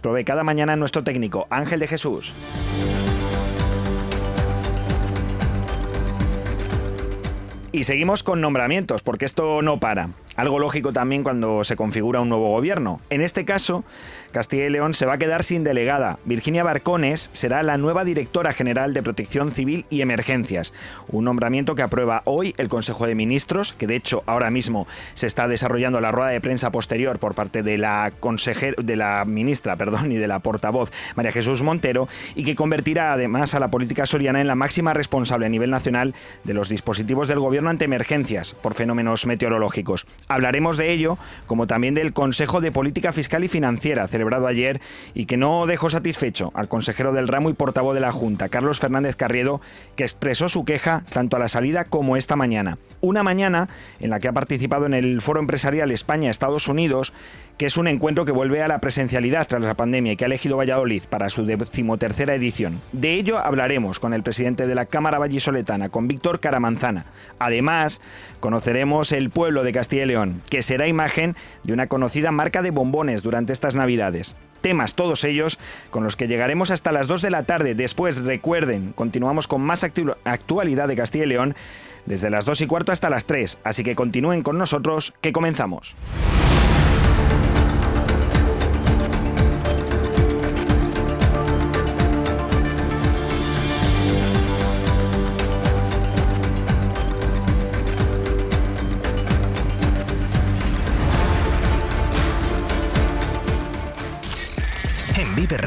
provee cada mañana nuestro técnico Ángel de Jesús. Y seguimos con nombramientos, porque esto no para. Algo lógico también cuando se configura un nuevo gobierno. En este caso, Castilla y León se va a quedar sin delegada. Virginia Barcones será la nueva directora general de Protección Civil y Emergencias. Un nombramiento que aprueba hoy el Consejo de Ministros, que de hecho ahora mismo se está desarrollando la rueda de prensa posterior por parte de la consejera, de la ministra, perdón, y de la portavoz María Jesús Montero, y que convertirá además a la política soriana en la máxima responsable a nivel nacional de los dispositivos del gobierno ante emergencias por fenómenos meteorológicos. Hablaremos de ello, como también del Consejo de Política Fiscal y Financiera, celebrado ayer, y que no dejó satisfecho al consejero del ramo y portavoz de la Junta, Carlos Fernández Carriedo, que expresó su queja tanto a la salida como esta mañana. Una mañana en la que ha participado en el Foro Empresarial España-Estados Unidos, que es un encuentro que vuelve a la presencialidad tras la pandemia y que ha elegido Valladolid para su decimotercera edición. De ello hablaremos con el presidente de la Cámara Vallisoletana, con Víctor Caramanzana. Además, conoceremos el pueblo de Castilla y León, que será imagen de una conocida marca de bombones durante estas Navidades. Temas todos ellos con los que llegaremos hasta las 2 de la tarde. Después, recuerden, continuamos con más actualidad de Castilla y León desde las 2 y cuarto hasta las 3. Así que continúen con nosotros, que comenzamos.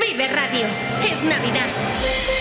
Vive Radio. Es Navidad.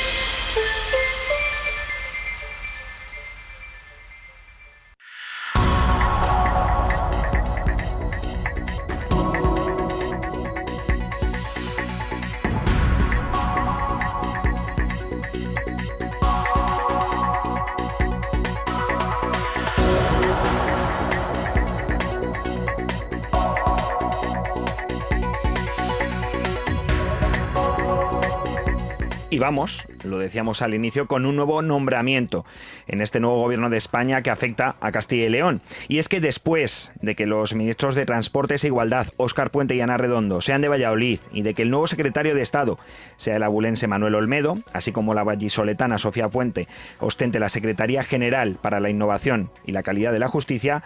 Y vamos, lo decíamos al inicio, con un nuevo nombramiento en este nuevo gobierno de España que afecta a Castilla y León. Y es que después de que los ministros de Transportes e Igualdad, Óscar Puente y Ana Redondo, sean de Valladolid y de que el nuevo secretario de Estado sea el abulense Manuel Olmedo, así como la vallisoletana Sofía Puente ostente la Secretaría General para la Innovación y la Calidad de la Justicia,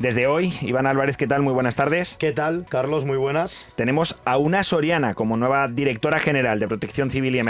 desde hoy, Iván Álvarez, ¿qué tal? Muy buenas tardes. ¿Qué tal, Carlos? Muy buenas. Tenemos a una Soriana como nueva directora general de Protección Civil y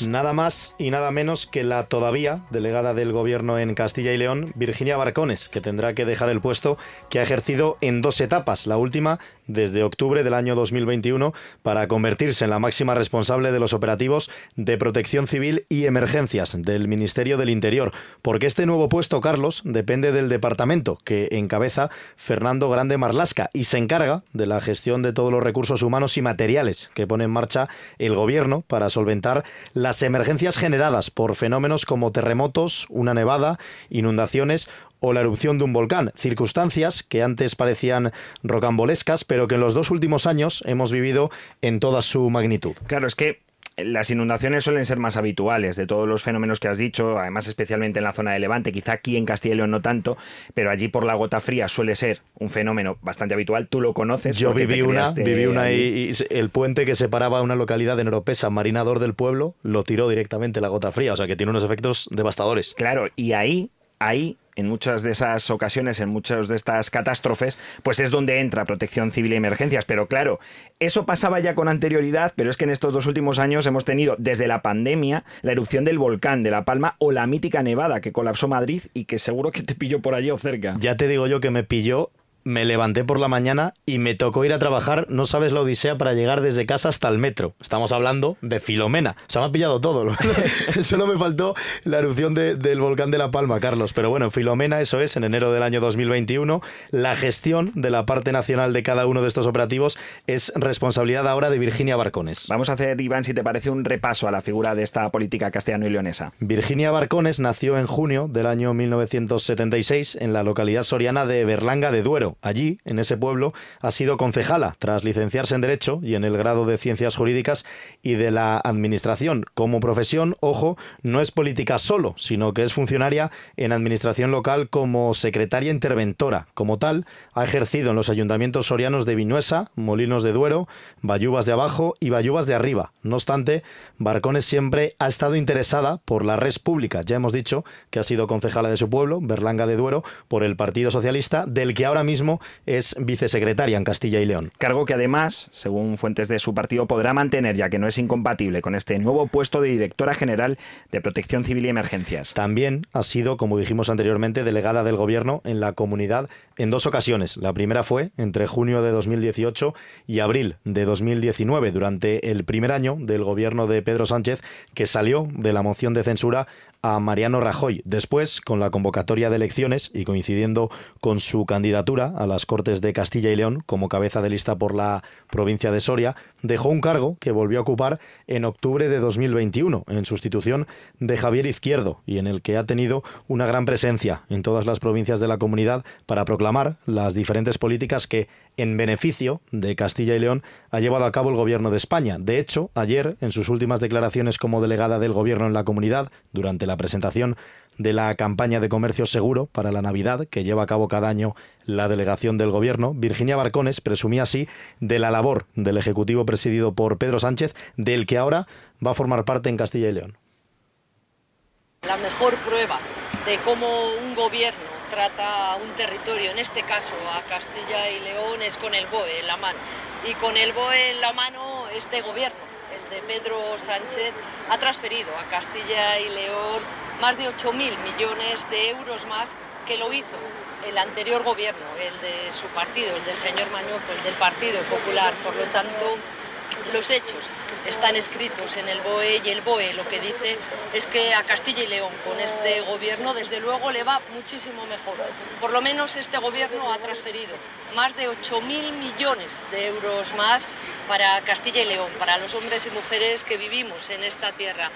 Nada más y nada menos que la todavía delegada del gobierno en Castilla y León, Virginia Barcones, que tendrá que dejar el puesto que ha ejercido en dos etapas. La última desde octubre del año 2021 para convertirse en la máxima responsable de los operativos de protección civil y emergencias del Ministerio del Interior. Porque este nuevo puesto, Carlos, depende del departamento que encabeza Fernando Grande Marlasca y se encarga de la gestión de todos los recursos humanos y materiales que pone en marcha el gobierno para solventar las emergencias generadas por fenómenos como terremotos, una nevada, inundaciones o la erupción de un volcán, circunstancias que antes parecían rocambolescas, pero que en los dos últimos años hemos vivido en toda su magnitud. Claro, es que las inundaciones suelen ser más habituales de todos los fenómenos que has dicho, además especialmente en la zona de Levante, quizá aquí en Castilla y León no tanto, pero allí por la gota fría suele ser un fenómeno bastante habitual. Tú lo conoces. Yo viví una, viví una y, y el puente que separaba una localidad de Noropesa, Marinador del pueblo, lo tiró directamente la gota fría, o sea que tiene unos efectos devastadores. Claro, y ahí, ahí, en muchas de esas ocasiones, en muchas de estas catástrofes, pues es donde entra protección civil y emergencias. Pero claro, eso pasaba ya con anterioridad, pero es que en estos dos últimos años hemos tenido, desde la pandemia, la erupción del volcán de La Palma o la mítica nevada que colapsó Madrid y que seguro que te pilló por allí o cerca. Ya te digo yo que me pilló, me levanté por la mañana y me tocó ir a trabajar, no sabes la odisea para llegar desde casa hasta el metro. Estamos hablando de Filomena. O sea, me ha pillado todo. Solo me faltó la erupción de- del volcán de La Palma, Carlos. Pero bueno, Filomena, eso es, en enero del año 2021. La gestión de la parte nacional de cada uno de estos operativos es responsabilidad ahora de Virginia Barcones. Vamos a hacer, Iván, si te parece, un repaso a la figura de esta política castellano y leonesa. Virginia Barcones nació en junio del año 1976 en la localidad soriana de Berlanga de Duero. Allí, en ese pueblo, ha sido concejala tras licenciarse en Derecho y en el grado de Ciencias Jurídicas y de la Administración. Como profesión, ojo, no es política solo, sino que es funcionaria en Administración local como secretaria interventora. Como tal, ha ejercido en los ayuntamientos sorianos de Vinuesa, Molinos de Duero, Bayubas de Abajo y Bayubas de Arriba. No obstante, Barcones siempre ha estado interesada por la red pública. Ya hemos dicho que ha sido concejala de su pueblo, Berlanga de Duero, por el Partido Socialista, del que ahora mismo es vicesecretaria en Castilla y León. Cargo que además, según fuentes de su partido, podrá mantener, ya que no es incompatible con este nuevo puesto de directora general de Protección Civil y Emergencias. También ha sido, como dijimos anteriormente, delegada del Gobierno en la comunidad en dos ocasiones. La primera fue entre junio de 2018 y abril de 2019, durante el primer año del Gobierno de Pedro Sánchez, que salió de la moción de censura a Mariano Rajoy. Después, con la convocatoria de elecciones y coincidiendo con su candidatura a las Cortes de Castilla y León como cabeza de lista por la provincia de Soria, dejó un cargo que volvió a ocupar en octubre de 2021, en sustitución de Javier Izquierdo, y en el que ha tenido una gran presencia en todas las provincias de la comunidad para proclamar las diferentes políticas que, en beneficio de Castilla y León, ha llevado a cabo el Gobierno de España. De hecho, ayer, en sus últimas declaraciones como delegada del Gobierno en la comunidad, durante la presentación de la campaña de comercio seguro para la Navidad que lleva a cabo cada año la delegación del Gobierno, Virginia Barcones presumía así de la labor del Ejecutivo presidido por Pedro Sánchez, del que ahora va a formar parte en Castilla y León. La mejor prueba de cómo un gobierno trata a un territorio, en este caso a Castilla y León, es con el BOE en la mano. Y con el BOE en la mano, este gobierno, el de Pedro Sánchez, ha transferido a Castilla y León más de 8.000 millones de euros más que lo hizo el anterior gobierno, el de su partido, el del señor Mañoco, el del Partido Popular. Por lo tanto, los hechos están escritos en el BOE y el BOE lo que dice es que a Castilla y León con este gobierno desde luego le va muchísimo mejor. Por lo menos este gobierno ha transferido más de 8.000 millones de euros más para Castilla y León, para los hombres y mujeres que vivimos en esta tierra.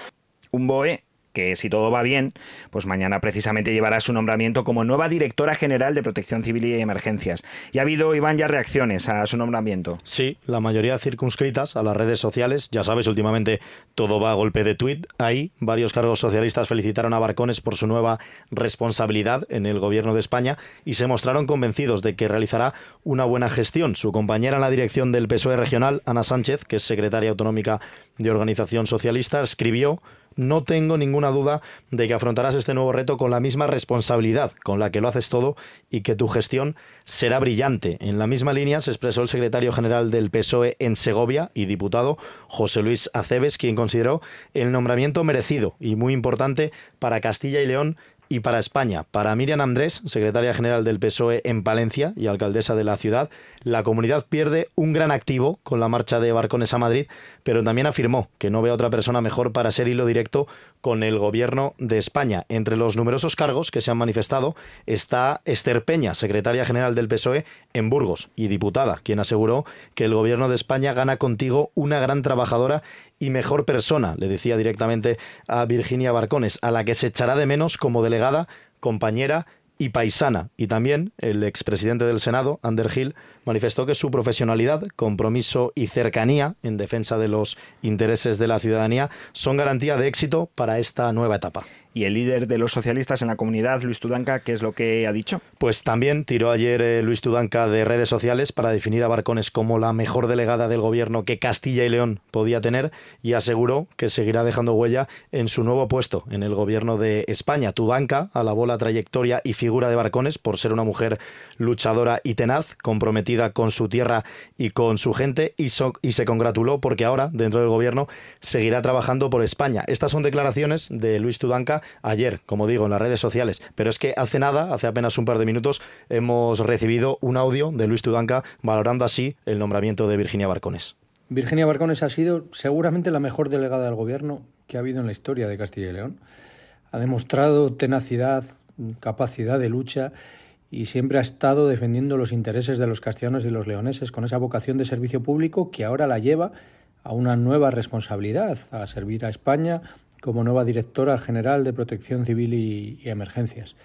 Un BOE que si todo va bien, pues mañana precisamente llevará su nombramiento como nueva directora general de Protección Civil y Emergencias. Y ha habido, Iván, ya reacciones a su nombramiento. Sí, la mayoría circunscritas a las redes sociales. Ya sabes, últimamente todo va a golpe de tuit. Ahí varios cargos socialistas felicitaron a Barcones por su nueva responsabilidad en el gobierno de España y se mostraron convencidos de que realizará una buena gestión. Su compañera en la dirección del PSOE regional, Ana Sánchez, que es secretaria autonómica de Organización Socialista, escribió no tengo ninguna duda de que afrontarás este nuevo reto con la misma responsabilidad con la que lo haces todo y que tu gestión será brillante. En la misma línea se expresó el secretario general del PSOE en Segovia y diputado José Luis Aceves, quien consideró el nombramiento merecido y muy importante para Castilla y León y para España. Para Miriam Andrés, secretaria general del PSOE en Palencia y alcaldesa de la ciudad, la comunidad pierde un gran activo con la marcha de Barcones a Madrid, pero también afirmó que no ve a otra persona mejor para ser hilo directo con el gobierno de España. Entre los numerosos cargos que se han manifestado está Esther Peña, secretaria general del PSOE en Burgos y diputada, quien aseguró que el gobierno de España gana contigo una gran trabajadora y mejor persona, le decía directamente a Virginia Barcones, a la que se echará de menos como delegada, compañera y paisana. Y también el expresidente del Senado, Ander Hill, manifestó que su profesionalidad, compromiso y cercanía en defensa de los intereses de la ciudadanía son garantía de éxito para esta nueva etapa. Y el líder de los socialistas en la comunidad, Luis Tudanca, ¿qué es lo que ha dicho? Pues también tiró ayer eh, Luis Tudanca de redes sociales para definir a Barcones como la mejor delegada del gobierno que Castilla y León podía tener y aseguró que seguirá dejando huella en su nuevo puesto en el gobierno de España. Tudanca alabó la trayectoria y figura de Barcones por ser una mujer luchadora y tenaz, comprometida con su tierra y con su gente y, y se congratuló porque ahora, dentro del gobierno, seguirá trabajando por España. Estas son declaraciones de Luis Tudanca ayer, como digo, en las redes sociales. Pero es que hace nada, hace apenas un par de minutos, hemos recibido un audio de Luis Tudanca valorando así el nombramiento de Virginia Barcones. Virginia Barcones ha sido seguramente la mejor delegada del gobierno que ha habido en la historia de Castilla y León. Ha demostrado tenacidad, capacidad de lucha y siempre ha estado defendiendo los intereses de los castellanos y los leoneses con esa vocación de servicio público que ahora la lleva a una nueva responsabilidad, a servir a España como nueva directora general de Protección Civil y, Emergencias.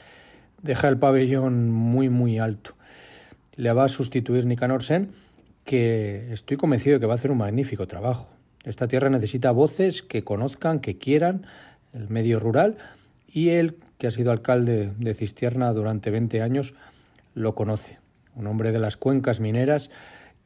Deja el pabellón muy, muy alto. Le va a sustituir Nicanor Sen, que estoy convencido de que va a hacer un magnífico trabajo. Esta tierra necesita voces que conozcan, que quieran el medio rural y él, que ha sido alcalde de Cistierna durante 20 años, lo conoce. Un hombre de las cuencas mineras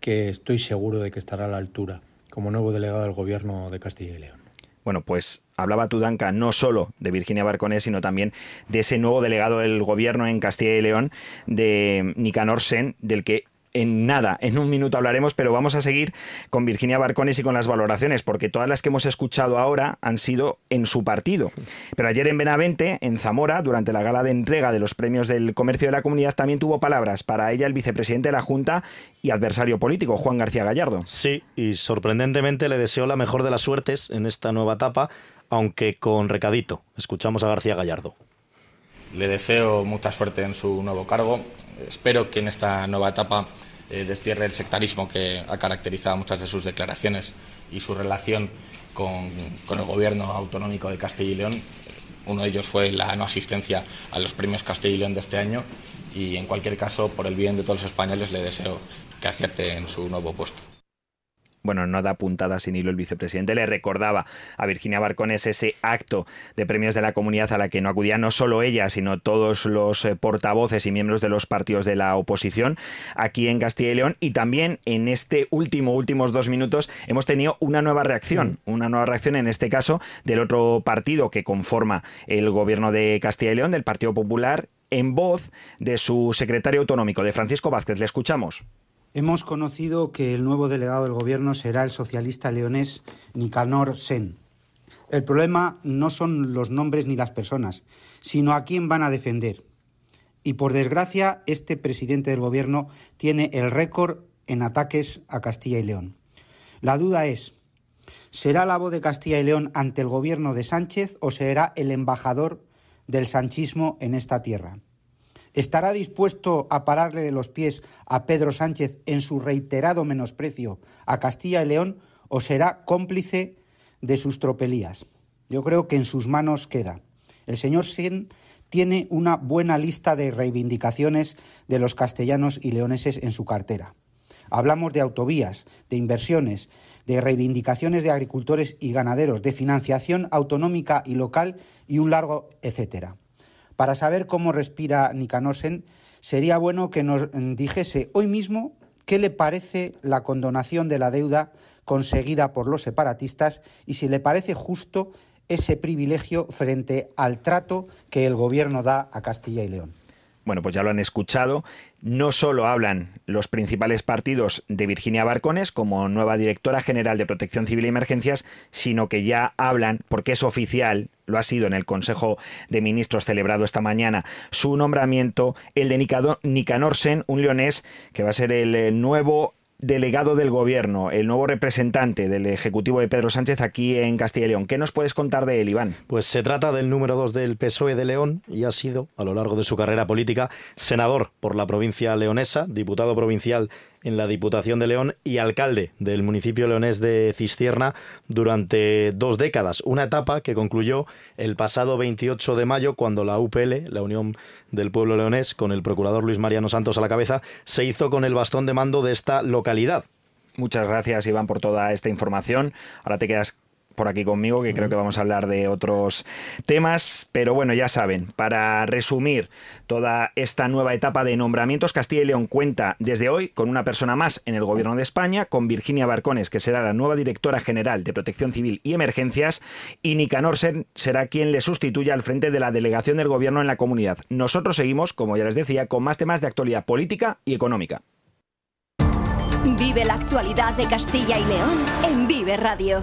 que estoy seguro de que estará a la altura como nuevo delegado del gobierno de Castilla y León. Bueno, pues hablaba Tudanca no solo de Virginia Barconés, sino también de ese nuevo delegado del gobierno en Castilla y León, de Nicanor Sen, del que en nada, en un minuto hablaremos, pero vamos a seguir con Virginia Barcones y con las valoraciones, porque todas las que hemos escuchado ahora han sido en su partido. Pero ayer en Benavente, en Zamora, durante la gala de entrega de los premios del comercio de la comunidad, también tuvo palabras para ella el vicepresidente de la Junta y adversario político, Juan García Gallardo. Sí, y sorprendentemente le deseo la mejor de las suertes en esta nueva etapa, aunque con recadito. Escuchamos a García Gallardo. Le deseo mucha suerte en su nuevo cargo. Espero que en esta nueva etapa eh, destierre el sectarismo que ha caracterizado muchas de sus declaraciones y su relación con, con el gobierno autonómico de Castilla y León. Uno de ellos fue la no asistencia a los premios Castilla y León de este año y en cualquier caso, por el bien de todos los españoles, le deseo que acierte en su nuevo puesto bueno, no da puntada sin hilo el vicepresidente, le recordaba a Virginia Barcones ese acto de premios de la comunidad a la que no acudía no solo ella, sino todos los eh, portavoces y miembros de los partidos de la oposición aquí en Castilla y León. Y también en este último, últimos dos minutos, hemos tenido una nueva reacción, mm. una nueva reacción en este caso del otro partido que conforma el gobierno de Castilla y León, del Partido Popular, en voz de su secretario autonómico, de Francisco Vázquez. Le escuchamos. Hemos conocido que el nuevo delegado del Gobierno será el socialista leonés Nicanor Sen. El problema no son los nombres ni las personas, sino a quién van a defender. Y por desgracia, este presidente del Gobierno tiene el récord en ataques a Castilla y León. La duda es, ¿será la voz de Castilla y León ante el Gobierno de Sánchez o será el embajador del sanchismo en esta tierra? ¿Estará dispuesto a pararle los pies a Pedro Sánchez en su reiterado menosprecio a Castilla y León o será cómplice de sus tropelías? Yo creo que en sus manos queda. El señor Sen tiene una buena lista de reivindicaciones de los castellanos y leoneses en su cartera. Hablamos de autovías, de inversiones, de reivindicaciones de agricultores y ganaderos, de financiación autonómica y local y un largo etcétera. Para saber cómo respira Nikanosen, sería bueno que nos dijese hoy mismo qué le parece la condonación de la deuda conseguida por los separatistas y si le parece justo ese privilegio frente al trato que el Gobierno da a Castilla y León. Bueno, pues ya lo han escuchado. No solo hablan los principales partidos de Virginia Barcones como nueva directora general de Protección Civil y Emergencias, sino que ya hablan, porque es oficial, lo ha sido en el Consejo de Ministros celebrado esta mañana, su nombramiento, el de Nicanor Sen, un leonés que va a ser el nuevo delegado del gobierno, el nuevo representante del Ejecutivo de Pedro Sánchez aquí en Castilla y León. ¿Qué nos puedes contar de él, Iván? Pues se trata del número dos del PSOE de León y ha sido, a lo largo de su carrera política, senador por la provincia leonesa, diputado provincial en la Diputación de León y alcalde del municipio leonés de Cistierna durante dos décadas. Una etapa que concluyó el pasado 28 de mayo cuando la UPL, la Unión del Pueblo Leonés, con el procurador Luis Mariano Santos a la cabeza, se hizo con el bastón de mando de esta localidad. Muchas gracias, Iván, por toda esta información. Ahora te quedas por aquí conmigo, que creo que vamos a hablar de otros temas. Pero bueno, ya saben, para resumir toda esta nueva etapa de nombramientos, Castilla y León cuenta desde hoy con una persona más en el Gobierno de España, con Virginia Barcones, que será la nueva directora general de Protección Civil y Emergencias, y Nicanor Sen será quien le sustituya al frente de la delegación del Gobierno en la comunidad. Nosotros seguimos, como ya les decía, con más temas de actualidad política y económica. Vive la actualidad de Castilla y León en Vive Radio.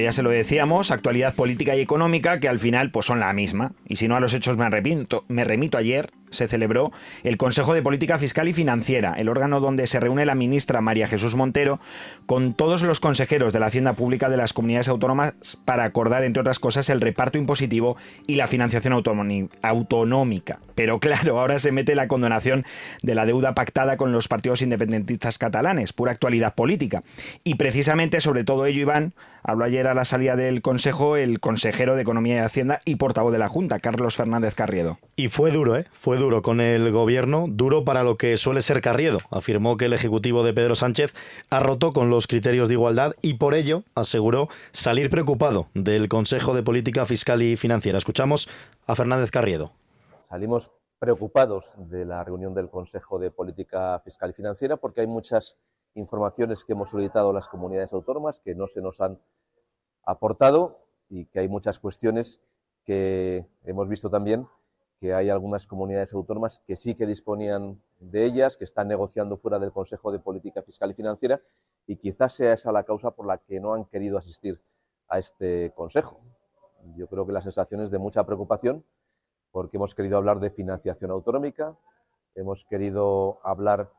Pues ya se lo decíamos, actualidad política y económica que al final pues son la misma. Y si no a los hechos me me remito ayer se celebró el Consejo de Política Fiscal y Financiera, el órgano donde se reúne la ministra María Jesús Montero con todos los consejeros de la Hacienda Pública de las comunidades autónomas para acordar, entre otras cosas, el reparto impositivo y la financiación autonómica. Pero claro, ahora se mete la condonación de la deuda pactada con los partidos independentistas catalanes, pura actualidad política. Y precisamente sobre todo ello, Iván, habló ayer a la salida del Consejo el consejero de Economía y Hacienda y portavoz de la Junta, Carlos Fernández Carriedo. Y fue duro, ¿eh? Fue duro con el gobierno, duro para lo que suele ser Carriedo. Afirmó que el Ejecutivo de Pedro Sánchez ha roto con los criterios de igualdad y por ello aseguró salir preocupado del Consejo de Política Fiscal y Financiera. Escuchamos a Fernández Carriedo. Salimos preocupados de la reunión del Consejo de Política Fiscal y Financiera porque hay muchas informaciones que hemos solicitado a las comunidades autónomas que no se nos han aportado y que hay muchas cuestiones que hemos visto también que hay algunas comunidades autónomas que sí que disponían de ellas, que están negociando fuera del Consejo de Política Fiscal y Financiera y quizás sea esa la causa por la que no han querido asistir a este Consejo. Yo creo que la sensación es de mucha preocupación porque hemos querido hablar de financiación autonómica, hemos querido hablar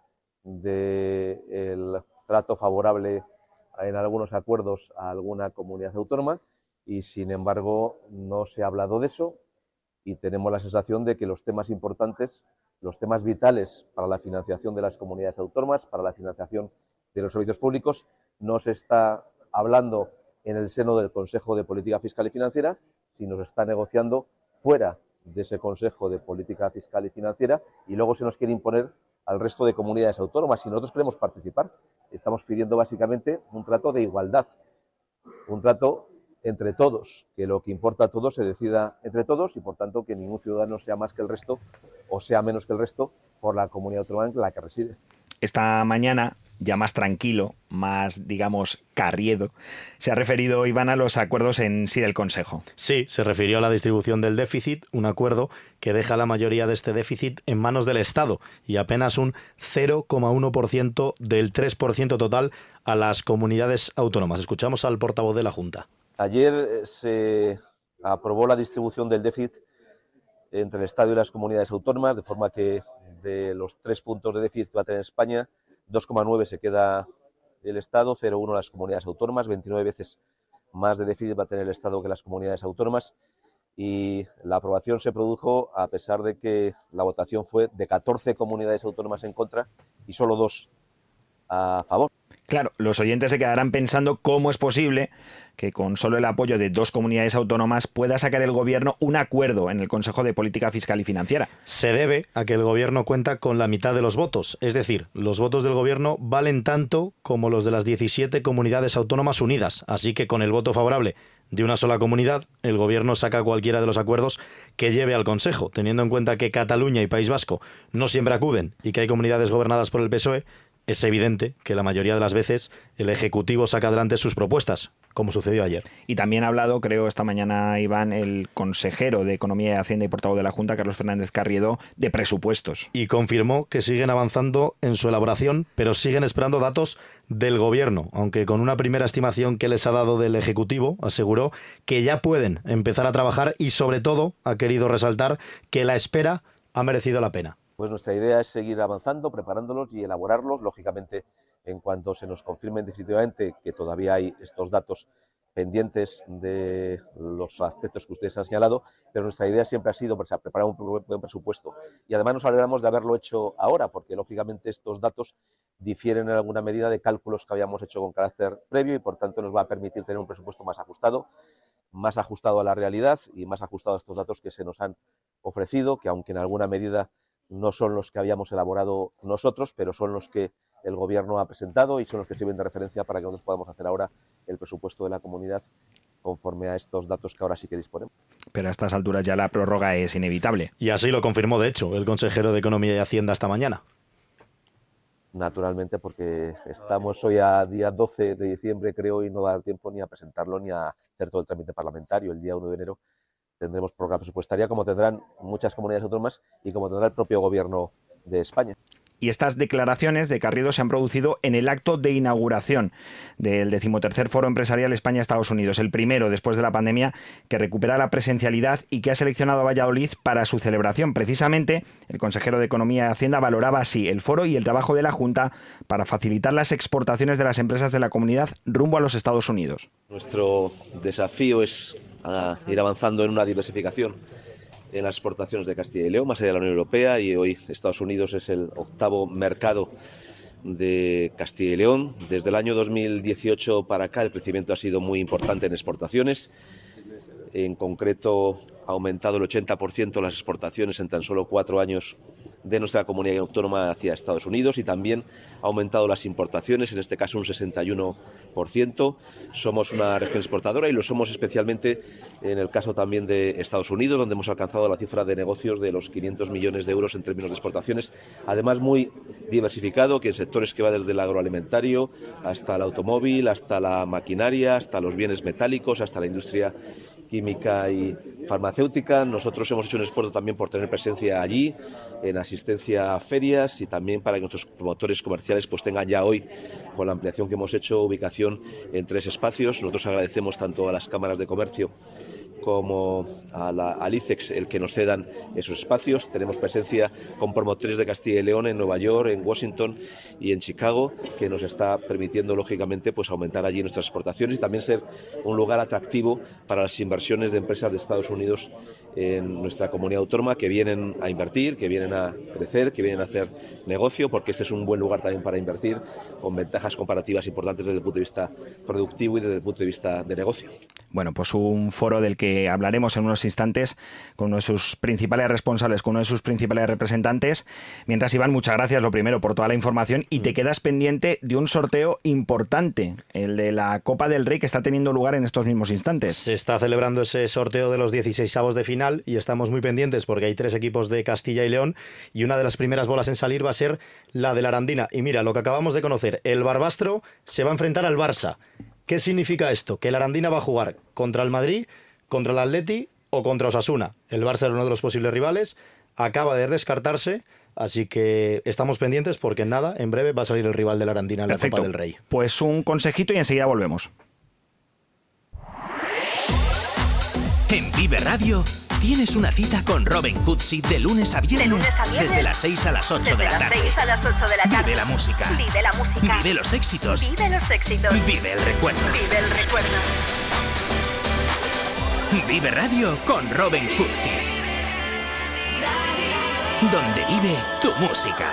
del trato favorable en algunos acuerdos a alguna comunidad autónoma y sin embargo no se ha hablado de eso y tenemos la sensación de que los temas importantes, los temas vitales para la financiación de las comunidades autónomas, para la financiación de los servicios públicos, no se está hablando en el seno del Consejo de Política Fiscal y Financiera, sino se está negociando fuera de ese Consejo de Política Fiscal y Financiera y luego se nos quiere imponer al resto de comunidades autónomas. Si nosotros queremos participar, estamos pidiendo básicamente un trato de igualdad, un trato entre todos, que lo que importa a todos se decida entre todos y por tanto que ningún ciudadano sea más que el resto o sea menos que el resto por la comunidad autónoma en la que reside. Esta mañana, ya más tranquilo, más, digamos, carriedo, se ha referido Iván a los acuerdos en sí del Consejo. Sí, se refirió a la distribución del déficit, un acuerdo que deja la mayoría de este déficit en manos del Estado y apenas un 0,1% del 3% total a las comunidades autónomas. Escuchamos al portavoz de la Junta. Ayer eh, se aprobó la distribución del déficit entre el Estado y las comunidades autónomas, de forma que de los tres puntos de déficit que va a tener España, 2,9 se queda el Estado, 0,1 las comunidades autónomas, 29 veces más de déficit va a tener el Estado que las comunidades autónomas. Y la aprobación se produjo a pesar de que la votación fue de 14 comunidades autónomas en contra y solo dos a favor. Claro, los oyentes se quedarán pensando cómo es posible que con solo el apoyo de dos comunidades autónomas pueda sacar el gobierno un acuerdo en el Consejo de Política Fiscal y Financiera. Se debe a que el gobierno cuenta con la mitad de los votos, es decir, los votos del gobierno valen tanto como los de las 17 comunidades autónomas unidas, así que con el voto favorable de una sola comunidad, el gobierno saca cualquiera de los acuerdos que lleve al Consejo, teniendo en cuenta que Cataluña y País Vasco no siempre acuden y que hay comunidades gobernadas por el PSOE, es evidente que la mayoría de las veces el Ejecutivo saca adelante sus propuestas, como sucedió ayer. Y también ha hablado, creo, esta mañana, Iván, el consejero de Economía y Hacienda y portavoz de la Junta, Carlos Fernández Carriedo, de presupuestos. Y confirmó que siguen avanzando en su elaboración, pero siguen esperando datos del Gobierno, aunque con una primera estimación que les ha dado del Ejecutivo, aseguró que ya pueden empezar a trabajar y, sobre todo, ha querido resaltar que la espera ha merecido la pena. Pues nuestra idea es seguir avanzando, preparándolos y elaborarlos, lógicamente, en cuanto se nos confirme definitivamente que todavía hay estos datos pendientes de los aspectos que ustedes han señalado, pero nuestra idea siempre ha sido preparar un buen presupuesto. Y además nos alegramos de haberlo hecho ahora, porque lógicamente estos datos difieren en alguna medida de cálculos que habíamos hecho con carácter previo y por tanto nos va a permitir tener un presupuesto más ajustado, más ajustado a la realidad y más ajustado a estos datos que se nos han ofrecido, que aunque en alguna medida no son los que habíamos elaborado nosotros, pero son los que el Gobierno ha presentado y son los que sirven de referencia para que nosotros podamos hacer ahora el presupuesto de la comunidad conforme a estos datos que ahora sí que disponemos. Pero a estas alturas ya la prórroga es inevitable. Y así lo confirmó, de hecho, el consejero de Economía y Hacienda esta mañana. Naturalmente, porque estamos hoy a día 12 de diciembre, creo, y no va a dar tiempo ni a presentarlo ni a hacer todo el trámite parlamentario. El día 1 de enero tendremos prórroga presupuestaria, como tendrán muchas comunidades autónomas y como tendrá el propio Gobierno de España. Y estas declaraciones de Carriedo se han producido en el acto de inauguración del decimotercer Foro Empresarial España-Estados Unidos, el primero después de la pandemia que recupera la presencialidad y que ha seleccionado a Valladolid para su celebración. Precisamente, el consejero de Economía y Hacienda valoraba así el foro y el trabajo de la Junta para facilitar las exportaciones de las empresas de la comunidad rumbo a los Estados Unidos. Nuestro desafío es ah, ir avanzando en una diversificación en las exportaciones de Castilla y León, más allá de la Unión Europea, y hoy Estados Unidos es el octavo mercado de Castilla y León. Desde el año 2018 para acá el crecimiento ha sido muy importante en exportaciones. En concreto, ha aumentado el 80% las exportaciones en tan solo cuatro años de nuestra comunidad autónoma hacia Estados Unidos y también ha aumentado las importaciones, en este caso un 61%. Somos una región exportadora y lo somos especialmente en el caso también de Estados Unidos, donde hemos alcanzado la cifra de negocios de los 500 millones de euros en términos de exportaciones, además muy diversificado, que en sectores que va desde el agroalimentario hasta el automóvil, hasta la maquinaria, hasta los bienes metálicos, hasta la industria química y farmacéutica. Nosotros hemos hecho un esfuerzo también por tener presencia allí, en asistencia a ferias y también para que nuestros promotores comerciales pues tengan ya hoy, con la ampliación que hemos hecho, ubicación en tres espacios. Nosotros agradecemos tanto a las cámaras de comercio como a la, al ICEX el que nos cedan esos espacios. Tenemos presencia con promotores de Castilla y León en Nueva York, en Washington y en Chicago, que nos está permitiendo, lógicamente, pues aumentar allí nuestras exportaciones y también ser un lugar atractivo para las inversiones de empresas de Estados Unidos en nuestra comunidad autónoma que vienen a invertir, que vienen a crecer, que vienen a hacer negocio, porque este es un buen lugar también para invertir, con ventajas comparativas importantes desde el punto de vista productivo y desde el punto de vista de negocio. Bueno, pues un foro del que hablaremos en unos instantes con uno de sus principales responsables, con uno de sus principales representantes. Mientras, Iván, muchas gracias, lo primero, por toda la información y te quedas pendiente de un sorteo importante, el de la Copa del Rey, que está teniendo lugar en estos mismos instantes. Se está celebrando ese sorteo de los 16 avos de final y estamos muy pendientes porque hay tres equipos de Castilla y León y una de las primeras bolas en salir va a ser la de la Arandina. Y mira, lo que acabamos de conocer, el Barbastro se va a enfrentar al Barça. ¿Qué significa esto? Que la Arandina va a jugar contra el Madrid, contra el Atleti o contra Osasuna. El Barça era uno de los posibles rivales, acaba de descartarse, así que estamos pendientes porque en nada, en breve va a salir el rival de la Arandina en la Perfecto. Copa del Rey. Pues un consejito y enseguida volvemos. En Vive Radio tienes una cita con Robin Cutsi de lunes a viernes, De lunes a viernes. desde las 6 a las 8 Desde de la las tarde. 6 a las 8 de la tarde. Vive la música. Vive la música. Vive los éxitos. Vive los éxitos. Vive el recuerdo. Vive el recuerdo. Vive Radio con Robin Cutsi. Donde vive tu música.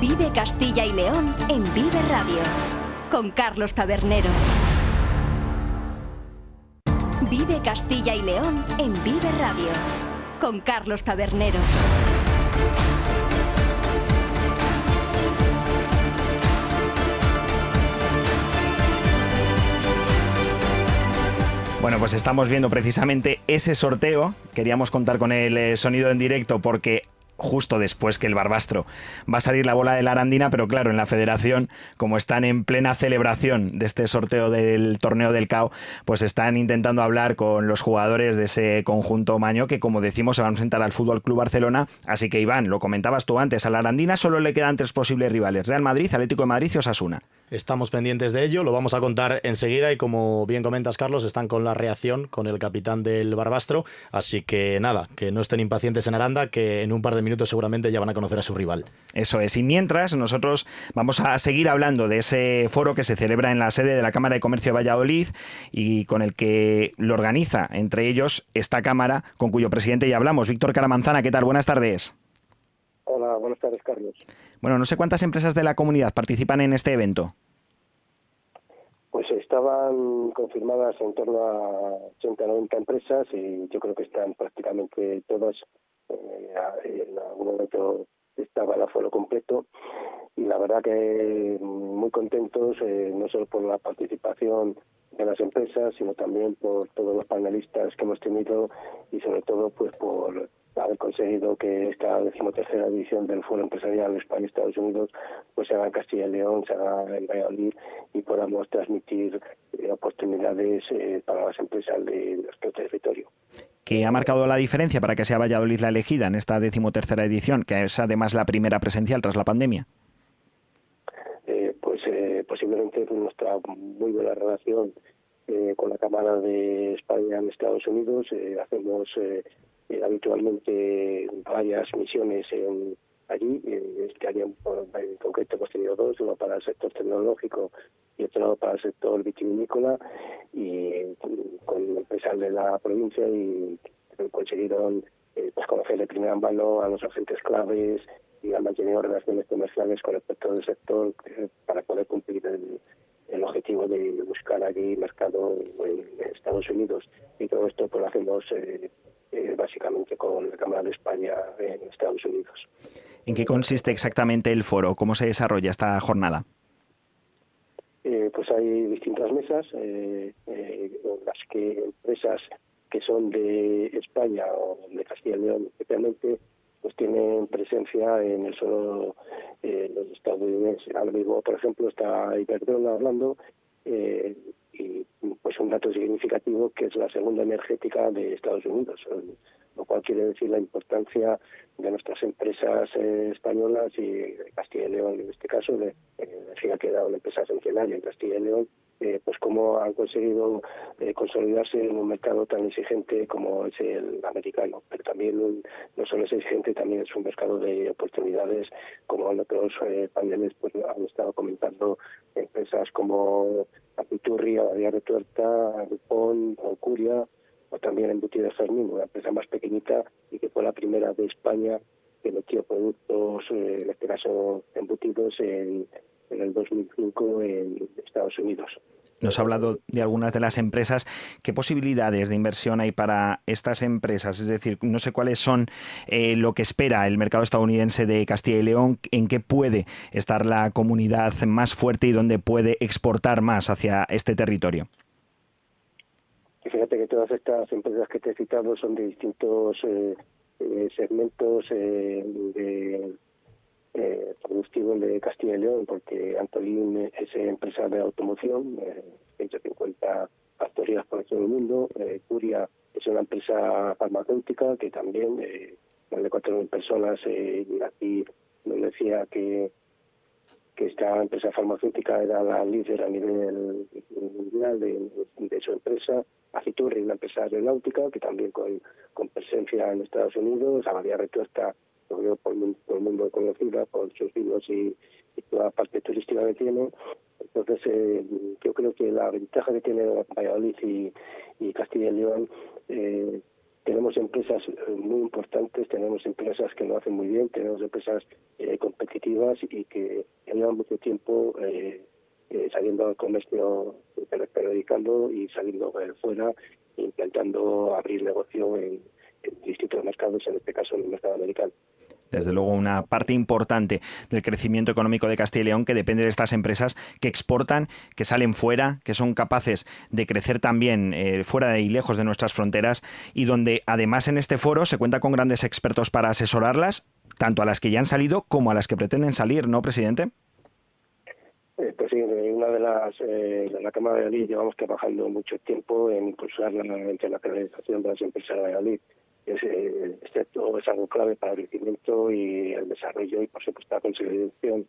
Vive Castilla y León en Vive Radio. Con Carlos Tabernero. Vive Castilla y León en Vive Radio. Con Carlos Tabernero. Bueno, pues estamos viendo precisamente ese sorteo. Queríamos contar con el eh, sonido en directo porque justo después que el Barbastro va a salir la bola de la Arandina, pero claro, en la federación, como están en plena celebración de este sorteo del torneo del CAO, pues están intentando hablar con los jugadores de ese conjunto maño que, como decimos, se van a enfrentar al Fútbol Club Barcelona. Así que, Iván, lo comentabas tú antes, a la Arandina solo le quedan tres posibles rivales: Real Madrid, Atlético de Madrid y Osasuna. Estamos pendientes de ello, lo vamos a contar enseguida y como bien comentas Carlos, están con la reacción con el capitán del Barbastro, así que nada, que no estén impacientes en Aranda, que en un par de minutos seguramente ya van a conocer a su rival. Eso es, y mientras nosotros vamos a seguir hablando de ese foro que se celebra en la sede de la Cámara de Comercio de Valladolid y con el que lo organiza entre ellos esta Cámara con cuyo presidente ya hablamos, Víctor Caramanzana, ¿qué tal? Buenas tardes. Hola, buenas tardes, Carlos. Bueno, no sé cuántas empresas de la comunidad participan en este evento. Pues estaban confirmadas en torno a 80 90 empresas y yo creo que están prácticamente todas. Eh, en algún momento estaba el aforo completo y la verdad que muy contentos, eh, no solo por la participación de las empresas, sino también por todos los panelistas que hemos tenido y sobre todo pues por haber conseguido que esta decimotercera edición del Foro Empresarial España-Estados Unidos pues se haga en Castilla y León, se haga en Valladolid y podamos transmitir eh, oportunidades eh, para las empresas de nuestro territorio. ¿Qué ha marcado la diferencia para que sea Valladolid la elegida en esta decimotercera edición, que es además la primera presencial tras la pandemia? Eh, pues posiblemente nuestra muy buena relación con la Cámara de España en Estados Unidos. hacemos eh, habitualmente varias misiones en, allí. Este año en concreto hemos tenido dos, uno para el sector tecnológico y otro para el sector vitivinícola y con empresas de la provincia y consiguieron eh, pues conocer de primera mano a los agentes claves y han mantenido relaciones comerciales con el del sector eh, para poder cumplir el, el objetivo de buscar allí mercado en Estados Unidos y todo esto pues lo hacemos eh, eh, básicamente con la Cámara de España en Estados Unidos. ¿En qué consiste exactamente el foro? ¿Cómo se desarrolla esta jornada? Eh, pues hay distintas mesas en las que empresas que son de España o de Castilla y León especialmente pues tienen presencia en el suelo eh, los estadounidenses. Ahora mismo, por ejemplo, está Iberdrola hablando eh, y pues un dato significativo que es la segunda energética de Estados Unidos, lo cual quiere decir la importancia de nuestras empresas eh, españolas y de Castilla y León en este caso, de energía que da una empresa centenaria en Castilla y León, eh, pues cómo han conseguido eh, consolidarse en un mercado tan exigente como es el americano, pero también no solo es exigente, también es un mercado de oportunidades, como en otros paneles pues han estado comentando empresas como Apiturri, Abadía de Tuerta, Rupón, Curia, o también Embutidos Fermín, una empresa más pequeñita y que fue la primera de España que metió productos, eh, en este caso embutidos, en, el 2005 en Estados Unidos. Nos ha hablado de algunas de las empresas. ¿Qué posibilidades de inversión hay para estas empresas? Es decir, no sé cuáles son eh, lo que espera el mercado estadounidense de Castilla y León, en qué puede estar la comunidad más fuerte y dónde puede exportar más hacia este territorio. Fíjate que todas estas empresas que te he citado son de distintos eh, eh, segmentos eh, de eh, de Castilla y León, porque Antolín es empresa de automoción, 150 factorías por todo el mundo, Curia es una empresa farmacéutica que también, más de 4.000 personas, y aquí nos decía que que esta empresa farmacéutica era la líder a nivel mundial de, su empresa, Aciturri, una empresa aeronáutica que también con, presencia en Estados Unidos, Abadía Retuerta, por, por, el mundo conocida por sus vinos y, toda la parte turística que tiene. Entonces, eh, yo creo que la ventaja que tiene Valladolid y, y Castilla y León eh, tenemos empresas eh, muy importantes, tenemos empresas que lo hacen muy bien, tenemos empresas eh, competitivas y que llevan mucho tiempo eh, saliendo al comercio, periodicando y saliendo fuera, intentando abrir negocio en, distintos mercados, en este caso en el mercado americano. Desde luego una parte importante del crecimiento económico de Castilla y León que depende de estas empresas que exportan, que salen fuera, que son capaces de crecer también eh, fuera y lejos de nuestras fronteras y donde además en este foro se cuenta con grandes expertos para asesorarlas, tanto a las que ya han salido como a las que pretenden salir, ¿no, presidente? Eh, pues sí, una de las, eh, la Cámara de Valladolid llevamos trabajando mucho tiempo en impulsar la internacionalización de las empresas de Valladolid. Es, eh, esto es algo clave para el crecimiento y el desarrollo y, por supuesto, la consolidación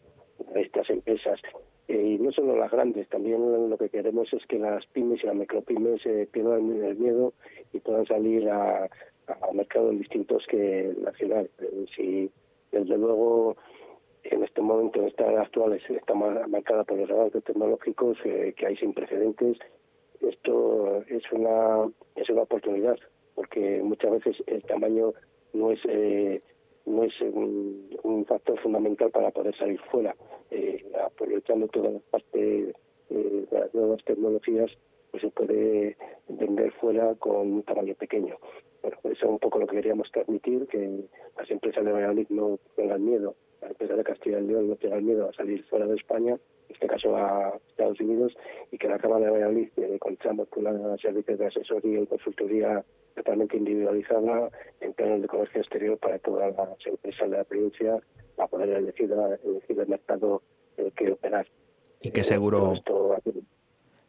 de estas empresas. Eh, y no solo las grandes, también lo que queremos es que las pymes y las micropymes eh, pierdan el miedo y puedan salir a, a mercados distintos que el nacional. Eh, si, desde luego, en este momento, en esta actual, está marcada por los avances tecnológicos que hay sin precedentes. Esto es una, es una oportunidad, porque muchas veces el tamaño no es eh, no es un, factor fundamental para poder salir fuera. Eh, aprovechando toda la parte eh, de las nuevas tecnologías, pues se puede vender fuera con un tamaño pequeño. Bueno, eso es un poco lo que queríamos transmitir, que las empresas de Valladolid no tengan miedo la empresa de Castilla y León no tenga miedo a salir fuera de España, en este caso a Estados Unidos, y que la Cámara de Valladolid eh, contamos con una servicios de asesoría y consultoría totalmente individualizada en términos de comercio exterior para todas las empresas de la provincia para poder elegir, elegir el mercado en el que operar. Y que seguro... Esto,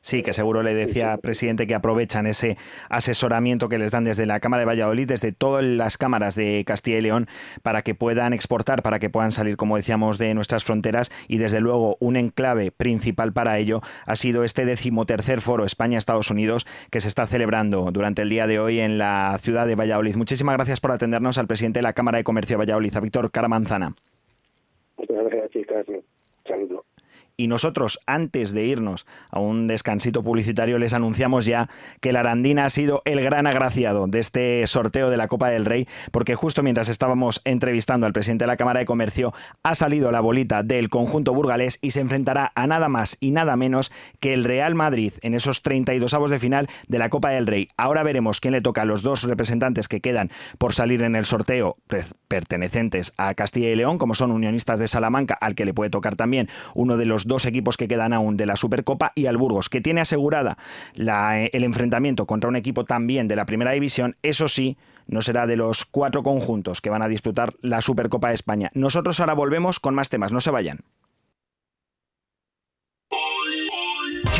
Sí, que seguro le decía, presidente, que aprovechan ese asesoramiento que les dan desde la Cámara de Valladolid, desde todas las cámaras de Castilla y León, para que puedan exportar, para que puedan salir, como decíamos, de nuestras fronteras. Y desde luego, un enclave principal para ello ha sido este decimotercer foro España-Estados Unidos que se está celebrando durante el día de hoy en la ciudad de Valladolid. Muchísimas gracias por atendernos al presidente de la Cámara de Comercio de Valladolid, a Víctor Caramanzana. Muchas gracias, chicas. Saludos. Y nosotros, antes de irnos a un descansito publicitario, les anunciamos ya que la Arandina ha sido el gran agraciado de este sorteo de la Copa del Rey, porque justo mientras estábamos entrevistando al presidente de la Cámara de Comercio, ha salido la bolita del conjunto burgalés y se enfrentará a nada más y nada menos que el Real Madrid en esos 32 avos de final de la Copa del Rey. Ahora veremos quién le toca a los dos representantes que quedan por salir en el sorteo pertenecientes a Castilla y León, como son Unionistas de Salamanca, al que le puede tocar también uno de los dos equipos que quedan aún de la Supercopa y al Burgos, que tiene asegurada la, el enfrentamiento contra un equipo también de la Primera División, eso sí, no será de los cuatro conjuntos que van a disputar la Supercopa de España. Nosotros ahora volvemos con más temas, no se vayan.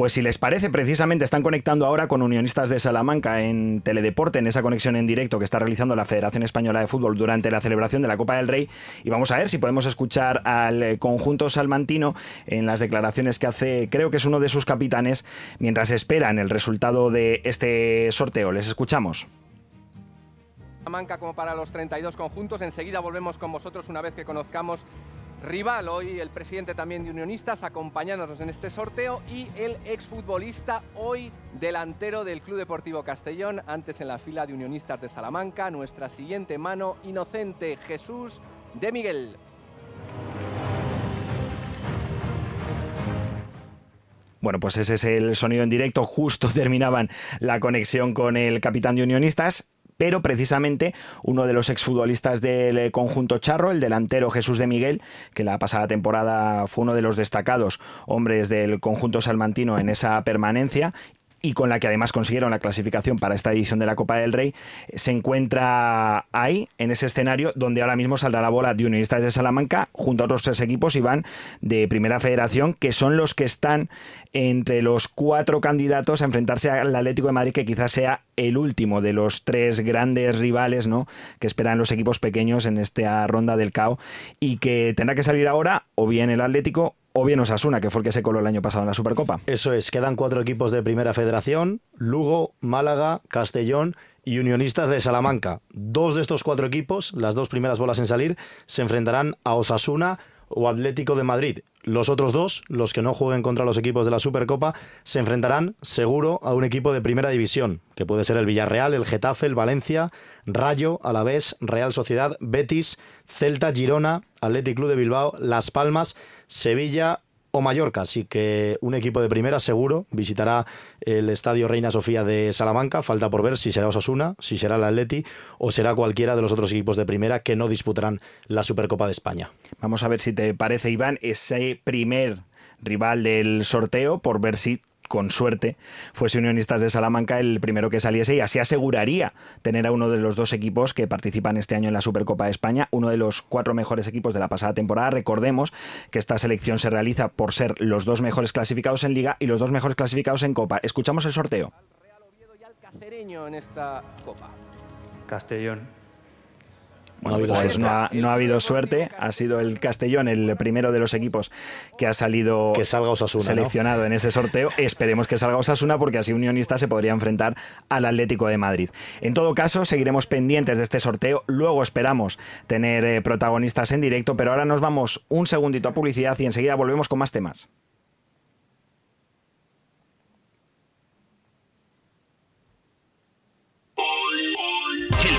Pues si les parece, precisamente están conectando ahora con Unionistas de Salamanca en Teledeporte, en esa conexión en directo que está realizando la Federación Española de Fútbol durante la celebración de la Copa del Rey. Y vamos a ver si podemos escuchar al conjunto salmantino en las declaraciones que hace, creo que es uno de sus capitanes, mientras esperan el resultado de este sorteo. Les escuchamos. Salamanca como para los 32 conjuntos. Enseguida volvemos con vosotros una vez que conozcamos rival. Hoy el presidente también de Unionistas acompañándonos en este sorteo y el exfutbolista, hoy delantero del Club Deportivo Castellón, antes en la fila de Unionistas de Salamanca. Nuestra siguiente mano, inocente Jesús de Miguel. Bueno, pues ese es el sonido en directo. Justo terminaban la conexión con el capitán de Unionistas pero precisamente uno de los exfutbolistas del conjunto Charro, el delantero Jesús de Miguel, que la pasada temporada fue uno de los destacados hombres del conjunto salmantino en esa permanencia y con la que además consiguieron la clasificación para esta edición de la Copa del Rey, se encuentra ahí, en ese escenario, donde ahora mismo saldrá la bola de Unionistas de Salamanca, junto a otros tres equipos y van de Primera Federación, que son los que están entre los cuatro candidatos a enfrentarse al Atlético de Madrid, que quizás sea el último de los tres grandes rivales ¿no? que esperan los equipos pequeños en esta ronda del CAO y que tendrá que salir ahora o bien el Atlético o bien Osasuna, que fue el que se coló el año pasado en la Supercopa. Eso es, quedan cuatro equipos de Primera Federación, Lugo, Málaga, Castellón y Unionistas de Salamanca. Dos de estos cuatro equipos, las dos primeras bolas en salir, se enfrentarán a Osasuna o Atlético de Madrid. Los otros dos, los que no jueguen contra los equipos de la Supercopa, se enfrentarán seguro a un equipo de primera división, que puede ser el Villarreal, el Getafe, el Valencia, Rayo, Alavés, Real Sociedad, Betis, Celta, Girona, Athletic Club de Bilbao, Las Palmas, Sevilla o Mallorca. Así que un equipo de primera seguro visitará el Estadio Reina Sofía de Salamanca. Falta por ver si será Osasuna, si será el Atleti o será cualquiera de los otros equipos de primera que no disputarán la Supercopa de España. Vamos a ver si te parece, Iván, ese primer rival del sorteo por ver si con suerte, fuese Unionistas de Salamanca el primero que saliese y así aseguraría tener a uno de los dos equipos que participan este año en la Supercopa de España, uno de los cuatro mejores equipos de la pasada temporada. Recordemos que esta selección se realiza por ser los dos mejores clasificados en Liga y los dos mejores clasificados en Copa. Escuchamos el sorteo. en esta Copa. Castellón. No ha, habido pues no, ha, no ha, habido suerte. Ha sido el Castellón el primero de los equipos que ha salido que salga Osasuna, seleccionado ¿no? en ese sorteo. Esperemos que salga Osasuna porque así Unionista se podría enfrentar al Atlético de Madrid. En todo caso, seguiremos pendientes de este sorteo. Luego esperamos tener eh, protagonistas en directo, pero ahora nos vamos un segundito a publicidad y enseguida volvemos con más temas.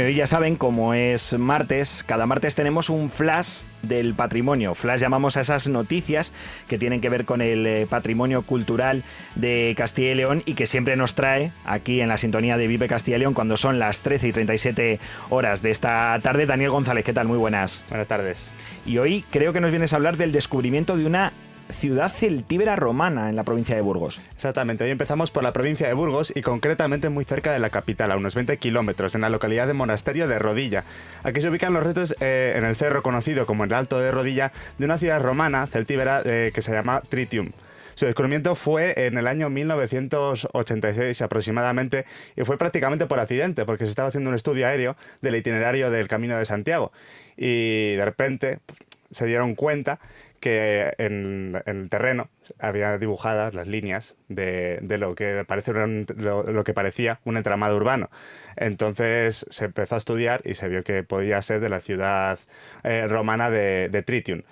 Bueno, y hoy ya saben, como es martes, cada martes tenemos un flash del patrimonio. Flash llamamos a esas noticias que tienen que ver con el eh, patrimonio cultural de Castilla y León y que siempre nos trae aquí en la sintonía de Vive Castilla y León cuando son las 13 y 37 horas de esta tarde. Daniel González, ¿qué tal? Muy buenas. Buenas tardes. Y hoy creo que nos vienes a hablar del descubrimiento de una ciudad celtíbera romana en la provincia de Burgos. Exactamente, hoy empezamos por la provincia de Burgos y concretamente muy cerca de la capital, a unos 20 kilómetros, en la localidad de Monasterio de Rodilla. Aquí se ubican los restos eh, en el cerro conocido como el Alto de Rodilla de una ciudad romana celtíbera eh, que se llama Tritium. Su descubrimiento fue en el año 1986 aproximadamente y fue prácticamente por accidente porque se estaba haciendo un estudio aéreo del itinerario del Camino de Santiago y de repente se dieron cuenta que en, el terreno había dibujadas las líneas de, lo, que parece lo, que parecía un entramado urbano. Entonces se empezó a estudiar y se vio que podía ser de la ciudad eh, romana de, de, Tritium.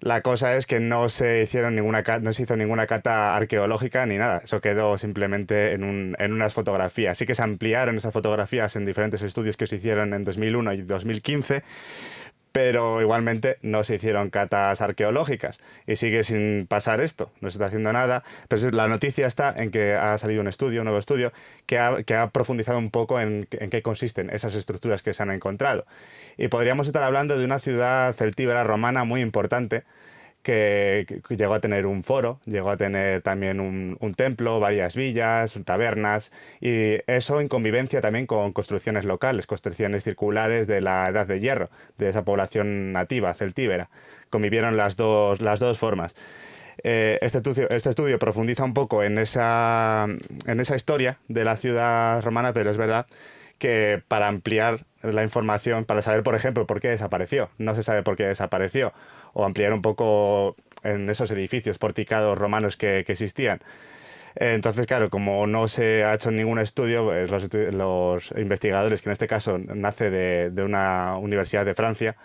La cosa es que no se, hicieron ninguna, no se hizo ninguna cata arqueológica ni nada. Eso quedó simplemente en, un, en unas fotografías. Así que se ampliaron esas fotografías en diferentes estudios que se hicieron en 2001 y 2015 pero igualmente no se hicieron catas arqueológicas y sigue sin pasar esto, no se está haciendo nada, pero la noticia está en que ha salido un estudio, un nuevo estudio, que ha, que ha profundizado un poco en, en, qué consisten esas estructuras que se han encontrado. Y podríamos estar hablando de una ciudad celtíbera romana muy importante, que, llegó a tener un foro, llegó a tener también un, un, templo, varias villas, tabernas, y eso en convivencia también con construcciones locales, construcciones circulares de la Edad de Hierro, de esa población nativa celtíbera. Convivieron las dos, las dos formas. Eh, este, estudio, este, estudio, profundiza un poco en esa, en esa historia de la ciudad romana, pero es verdad que para ampliar la información, para saber, por ejemplo, por qué desapareció, no se sabe por qué desapareció, o ampliar un poco en esos edificios porticados romanos que, que existían. Entonces, claro, como no se ha hecho ningún estudio, pues los, los, investigadores, que en este caso nace de, de una universidad de Francia,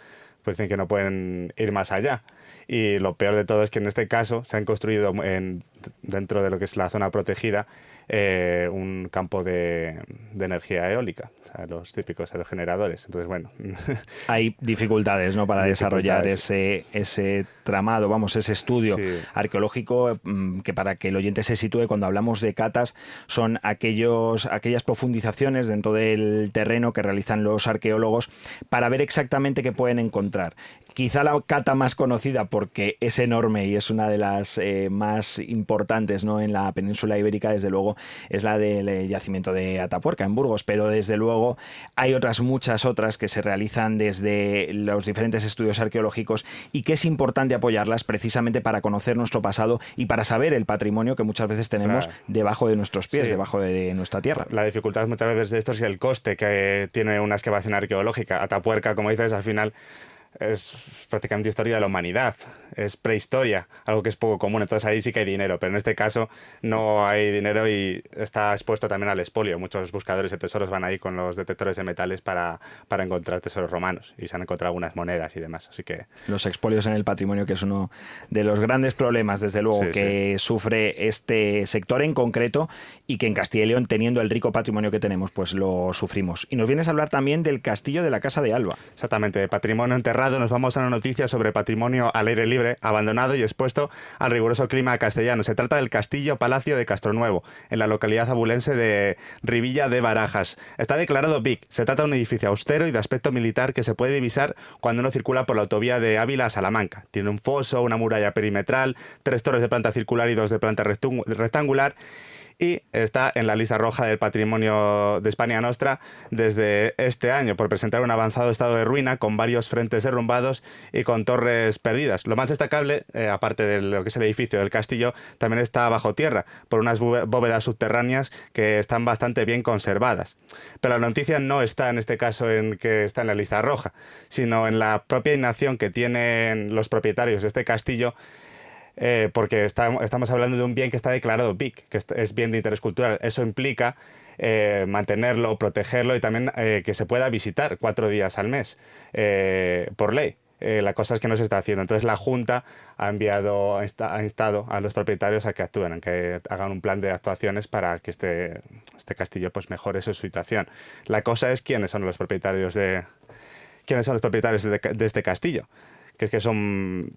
pues dicen que no pueden ir más allá. Y lo peor de todo es que en este caso se han construido en, dentro de lo que es la zona protegida eh, un campo de, energía eólica, o sea, los típicos aerogeneradores. Entonces, bueno. Hay dificultades ¿no? para desarrollar ese, ese tramado, vamos, ese estudio arqueológico mm, que para que el oyente se sitúe cuando hablamos de catas son aquellos, aquellas profundizaciones dentro del terreno que realizan los arqueólogos para ver exactamente qué pueden encontrar quizá la cata más conocida porque es enorme y es una de las eh, más importantes ¿no? en la península ibérica, desde luego, es la del eh, yacimiento de Atapuerca, en Burgos, pero desde luego hay otras muchas otras que se realizan desde los diferentes estudios arqueológicos y que es importante apoyarlas precisamente para conocer nuestro pasado y para saber el patrimonio que muchas veces tenemos debajo de nuestros pies, debajo de nuestra tierra. La dificultad muchas veces de esto es el coste que tiene una excavación arqueológica. Atapuerca, como dices, al final es prácticamente historia de la humanidad, es prehistoria, algo que es poco común, entonces ahí sí que hay dinero, pero en este caso no hay dinero y está expuesto también al espolio. Muchos buscadores de tesoros van ahí con los detectores de metales para, para encontrar tesoros romanos y se han encontrado algunas monedas y demás, así que... Los expolios en el patrimonio, que es uno de los grandes problemas, desde luego, que sufre este sector en concreto y que en Castilla y León, teniendo el rico patrimonio que tenemos, pues lo sufrimos. Y nos vienes a hablar también del castillo de la Casa de Alba. Exactamente, patrimonio enterrado nos vamos a una noticia sobre patrimonio al aire libre, abandonado y expuesto al riguroso clima castellano. Se trata del Castillo Palacio de Castronuevo, en la localidad abulense de Rivilla de Barajas. Está declarado BIC. Se trata de un edificio austero y de aspecto militar que se puede divisar cuando uno circula por la autovía de Ávila a Salamanca. Tiene un foso, una muralla perimetral, tres torres de planta circular y dos de planta rectangular y está en la lista roja del patrimonio de España Nostra desde este año por presentar un avanzado estado de ruina con varios frentes derrumbados y con torres perdidas. Lo más destacable, eh, aparte de lo que es el edificio del castillo, también está bajo tierra por unas bóvedas subterráneas que están bastante bien conservadas. Pero la noticia no está en este caso en que está en la lista roja, sino en la propia inacción que tienen los propietarios de este castillo eh, porque estamos hablando de un bien que está declarado BIC, que es bien de interés cultural. Eso implica eh, mantenerlo, protegerlo y también eh, que se pueda visitar cuatro días al mes por ley. la cosa es que no se está haciendo. Entonces la Junta ha enviado, ha instado a los propietarios a que actúen, a que hagan un plan de actuaciones para que este, este castillo pues mejore su situación. La cosa es quiénes son los propietarios de quiénes son los propietarios de este castillo que es que son,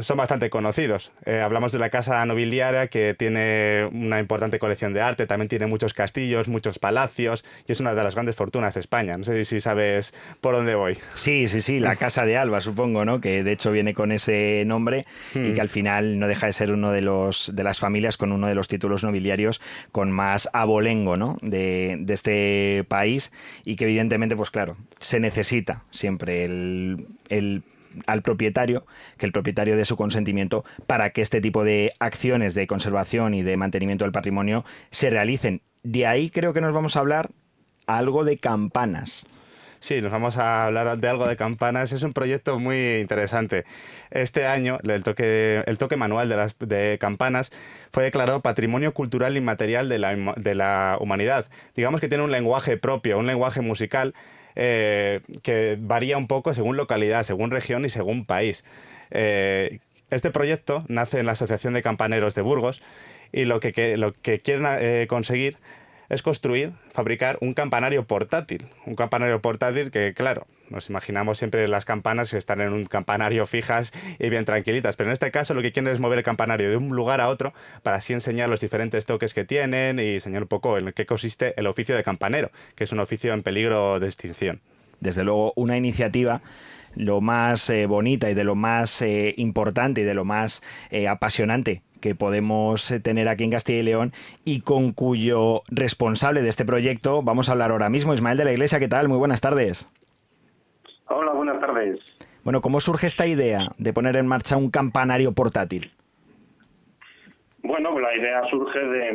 son bastante conocidos. Eh, hablamos de la casa nobiliaria que tiene una importante colección de arte, también tiene muchos castillos, muchos palacios y es una de las grandes fortunas de España. No sé si sabes por dónde voy. Sí, sí, sí, la Casa de Alba, supongo, ¿no? Que de hecho viene con ese nombre y hmm. que al final no deja de ser uno de los de las familias con uno de los títulos nobiliarios con más abolengo, ¿no? De, de este país y que evidentemente, pues claro, se necesita siempre el, el al propietario, que el propietario dé su consentimiento para que este tipo de acciones de conservación y de mantenimiento del patrimonio se realicen. De ahí creo que nos vamos a hablar algo de campanas. Sí, nos vamos a hablar de algo de campanas. Es un proyecto muy interesante. Este año, el toque, el toque manual de las de campanas fue declarado Patrimonio Cultural Inmaterial de la, de la Humanidad. Digamos que tiene un lenguaje propio, un lenguaje musical eh, que varía un poco según localidad, según región y según país. Eh, este proyecto nace en la Asociación de Campaneros de Burgos y lo que, lo que quieren eh, conseguir es construir, fabricar un campanario portátil. Un campanario portátil que, claro, nos imaginamos siempre las campanas que están en un campanario fijas y bien tranquilitas, pero en este caso lo que quieren es mover el campanario de un lugar a otro para así enseñar los diferentes toques que tienen y enseñar un poco en qué consiste el oficio de campanero, que es un oficio en peligro de extinción. Desde luego, una iniciativa lo más eh, bonita y de lo más eh, importante y de lo más eh, apasionante que podemos tener aquí en Castilla y León y con cuyo responsable de este proyecto vamos a hablar ahora mismo. Ismael de la Iglesia, ¿qué tal? Muy buenas tardes. Hola, buenas tardes. Bueno, ¿cómo surge esta idea de poner en marcha un campanario portátil? Bueno, la idea surge de...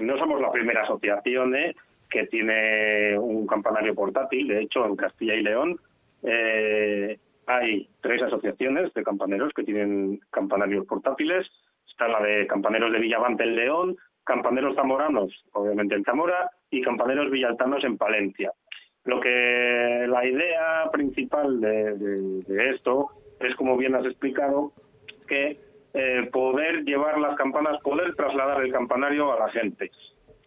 No somos la primera asociación ¿eh? que tiene un campanario portátil. De hecho, en Castilla y León eh, hay tres asociaciones de campaneros que tienen campanarios portátiles está la de Campaneros de Villavante en León, campaneros zamoranos, obviamente en Zamora, y campaneros villaltanos en Palencia. Lo que la idea principal de, esto es, como bien has explicado, que eh, poder llevar las campanas, poder trasladar el campanario a la gente.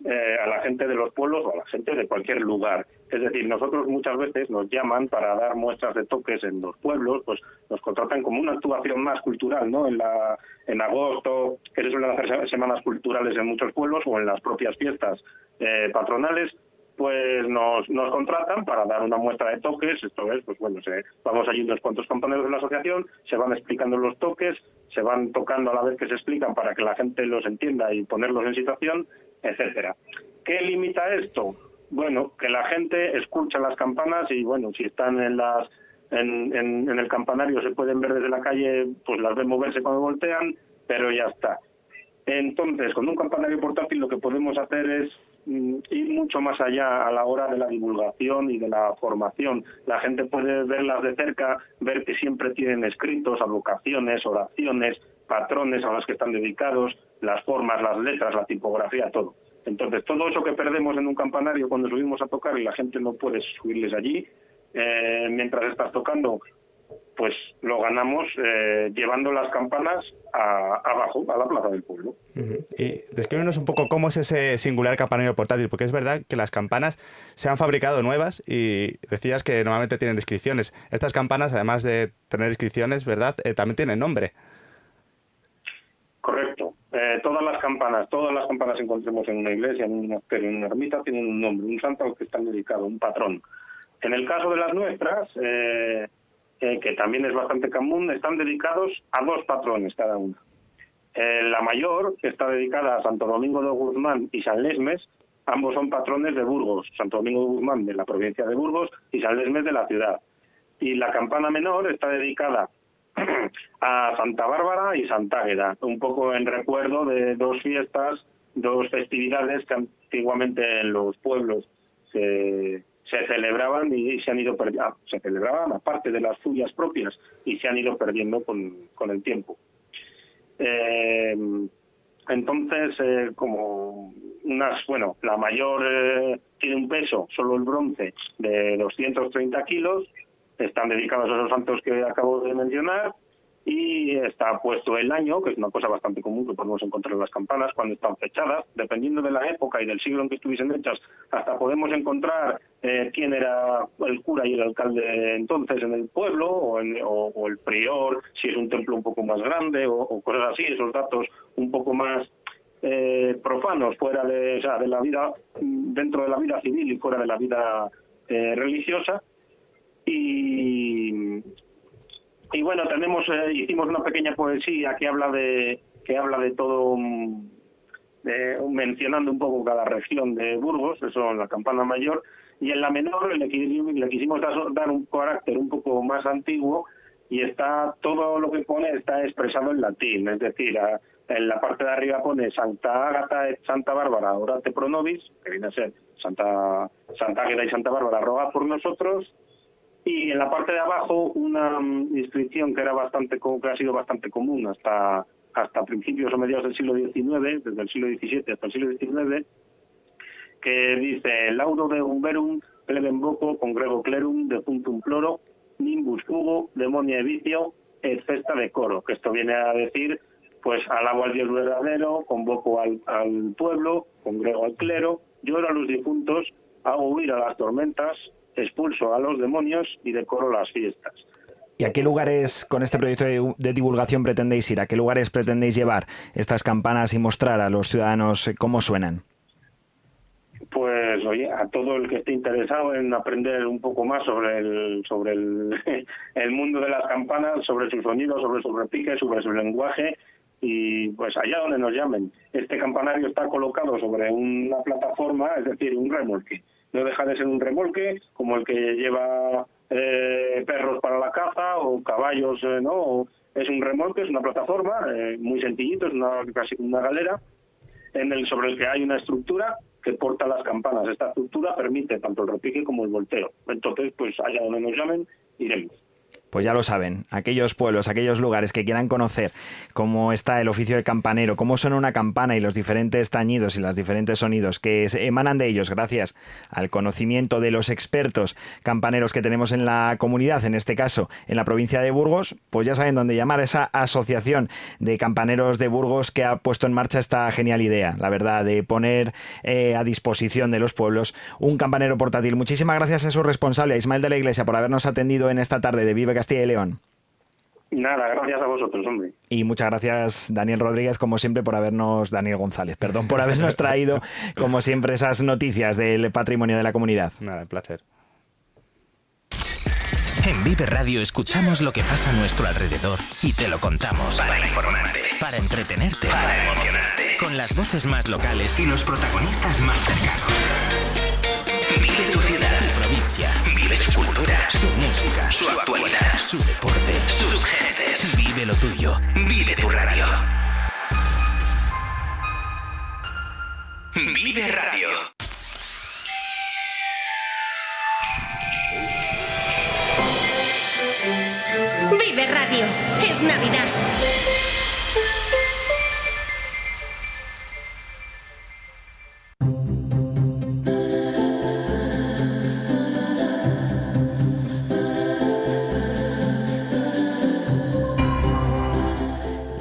Eh, a la gente de los pueblos o a la gente de cualquier lugar. Es decir, nosotros muchas veces nos llaman para dar muestras de toques en los pueblos, pues nos contratan como una actuación más cultural, ¿no? En, la, en agosto, que se suelen hacer semanas culturales en muchos pueblos o en las propias fiestas eh, patronales, pues nos, nos contratan para dar una muestra de toques, esto es, pues bueno, se, vamos allí unos cuantos compañeros de la asociación, se van explicando los toques, se van tocando a la vez que se explican para que la gente los entienda y ponerlos en situación, etcétera. ¿Qué limita esto? Bueno, que la gente escucha las campanas y bueno, si están en las en, en el campanario se pueden ver desde la calle, pues las ven moverse cuando voltean, pero ya está. Entonces, con un campanario portátil lo que podemos hacer es ir mucho más allá a la hora de la divulgación y de la formación. La gente puede verlas de cerca, ver que siempre tienen escritos, avocaciones, oraciones, patrones a los que están dedicados, las formas, las letras, la tipografía, todo. Entonces, todo eso que perdemos en un campanario cuando subimos a tocar y la gente no puede subirles allí, eh, mientras estás tocando, pues lo ganamos eh, llevando las campanas abajo, a la plaza del pueblo. Y descríbenos un poco cómo es ese singular campanario portátil, porque es verdad que las campanas se han fabricado nuevas y decías que normalmente tienen inscripciones. Estas campanas, además de tener inscripciones, ¿verdad? Eh, también tienen nombre. Correcto. Eh, todas las campanas, todas las campanas que encontremos en una iglesia, en un monasterio, en una ermita, tienen un nombre, un santo al que están dedicados, un patrón. En el caso de las nuestras, eh, que también es bastante común, están dedicados a dos patrones cada una. Eh, la mayor, está dedicada a Santo Domingo de Guzmán y San Lesmes, ambos son patrones de Burgos, Santo Domingo de Guzmán de la provincia de Burgos y San Lesmes de la ciudad. Y la campana menor está dedicada a Santa Bárbara y Santa Águeda, un poco en recuerdo de dos fiestas, dos festividades que antiguamente en los pueblos se, se celebraban y se han ido perdiendo, ah, se celebraban aparte de las suyas propias y se han ido perdiendo con, con el tiempo. Eh, entonces, eh, como unas, bueno, la mayor eh, tiene un peso, solo el bronce, de 230 kilos, están dedicados a esos santos que acabo de mencionar, y está puesto el año, que es una cosa bastante común que podemos encontrar en las campanas cuando están fechadas, dependiendo de la época y del siglo en que estuviesen hechas, hasta podemos encontrar eh, quién era el cura y el alcalde entonces en el pueblo, o, el prior, si es un templo un poco más grande, o, cosas así, esos datos un poco más eh, profanos fuera de, o de la vida, dentro de la vida civil y fuera de la vida eh, religiosa. Y, y bueno, tenemos eh, hicimos una pequeña poesía que habla de que habla de todo mencionando un poco cada región de Burgos, eso en la campana mayor, y en la menor le, le quisimos dar un carácter un poco más antiguo y está todo lo que pone está expresado en latín, es decir, en la parte de arriba pone Santa Ágata Santa Bárbara, orate pro nobis, que viene a ser Santa, Santa Ágata y Santa Bárbara, rogad por nosotros, y en la parte de abajo una mm, inscripción que era bastante que ha sido bastante común hasta hasta principios o mediados del siglo XIX, desde el siglo XVII hasta el siglo XIX, que dice Lauro de Umberum plebem voco congrego clerum de puntum ploro nimbus fugo demonia e vicio et festa de coro, que esto viene a decir pues alabo al Dios verdadero, convoco al, al pueblo, congrego al clero, lloro a los difuntos, hago huir a las tormentas, expulso a los demonios y decoro las fiestas. ¿Y a qué lugares con este proyecto de, divulgación pretendéis ir? ¿A qué lugares pretendéis llevar estas campanas y mostrar a los ciudadanos eh, cómo suenan? Pues oye, a todo el que esté interesado en aprender un poco más sobre el sobre el, el mundo de las campanas, sobre su sonido, sobre su repique, sobre su lenguaje y pues allá donde nos llamen. Este campanario está colocado sobre una plataforma, es decir, un remolque no deja de ser un remolque como el que lleva eh, perros para la caza o caballos, eh, ¿no? Es un remolque, es una plataforma eh, muy sencillito, es una, casi una galera en el, sobre el que hay una estructura que porta las campanas. Esta estructura permite tanto el repique como el volteo. Entonces, pues allá donde nos llamen, iremos. Pues ya lo saben, aquellos pueblos, aquellos lugares que quieran conocer cómo está el oficio de campanero, cómo suena una campana y los diferentes tañidos y los diferentes sonidos que emanan de ellos gracias al conocimiento de los expertos campaneros que tenemos en la comunidad, en este caso en la provincia de Burgos, pues ya saben dónde llamar a esa asociación de campaneros de Burgos que ha puesto en marcha esta genial idea, la verdad, de poner eh, a disposición de los pueblos un campanero portátil. Muchísimas gracias a su responsable, a Ismael de la Iglesia, por habernos atendido en esta tarde de Vive Castilla y León. Nada, gracias a vosotros, hombre. Y muchas gracias, Daniel Rodríguez, como siempre, por habernos, Daniel González, perdón, por habernos traído, como siempre, esas noticias del patrimonio de la comunidad. Nada, un placer. En Vive Radio escuchamos lo que pasa a nuestro alrededor y te lo contamos. Para informarte. Para entretenerte. Para emocionarte. Con las voces más locales y los protagonistas más cercanos. Su música. Su actualidad. Su deporte. Sus gentes. Vive lo tuyo. Vive tu radio. Vive Radio. Vive Radio. Es Navidad.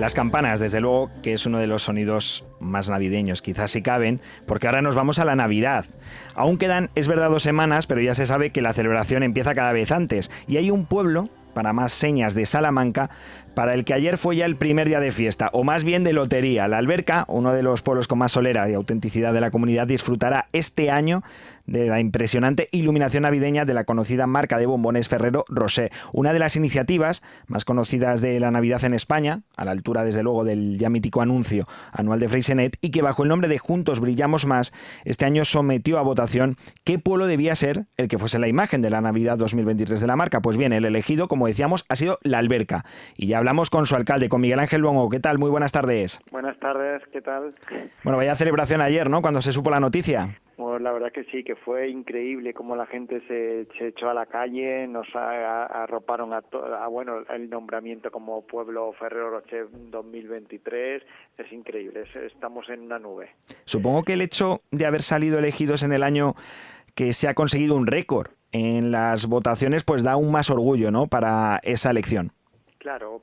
Las campanas, desde luego, que es uno de los sonidos más navideños, quizás si caben, porque ahora nos vamos a la Navidad. Aún quedan, es verdad, dos semanas, pero ya se sabe que la celebración empieza cada vez antes. Y hay un pueblo, para más señas, de Salamanca, para el que ayer fue ya el primer día de fiesta, o más bien de lotería. La Alberca, uno de los pueblos con más solera y autenticidad de la comunidad, disfrutará este año de la impresionante iluminación navideña de la conocida marca de bombones Ferrero Rosé, una de las iniciativas más conocidas de la Navidad en España, a la altura desde luego del ya mítico anuncio anual de Freysenet, y que bajo el nombre de Juntos Brillamos Más, este año sometió a votación qué pueblo debía ser el que fuese la imagen de la Navidad 2023 de la marca. Pues bien, el elegido, como decíamos, ha sido la Alberca. Y ya hablamos con su alcalde, con Miguel Ángel Bongo. ¿Qué tal? Muy buenas tardes. Buenas tardes, ¿qué tal? Bueno, vaya celebración ayer, ¿no? Cuando se supo la noticia. Pues la verdad que sí, que fue increíble cómo la gente se, se echó a la calle, nos a- a- arroparon a, to- a, bueno el nombramiento como pueblo Ferrero Rocher 2023, es increíble, es- estamos en una nube. Supongo que el hecho de haber salido elegidos en el año que se ha conseguido un récord en las votaciones, pues da aún más orgullo, ¿no? Para esa elección. Claro,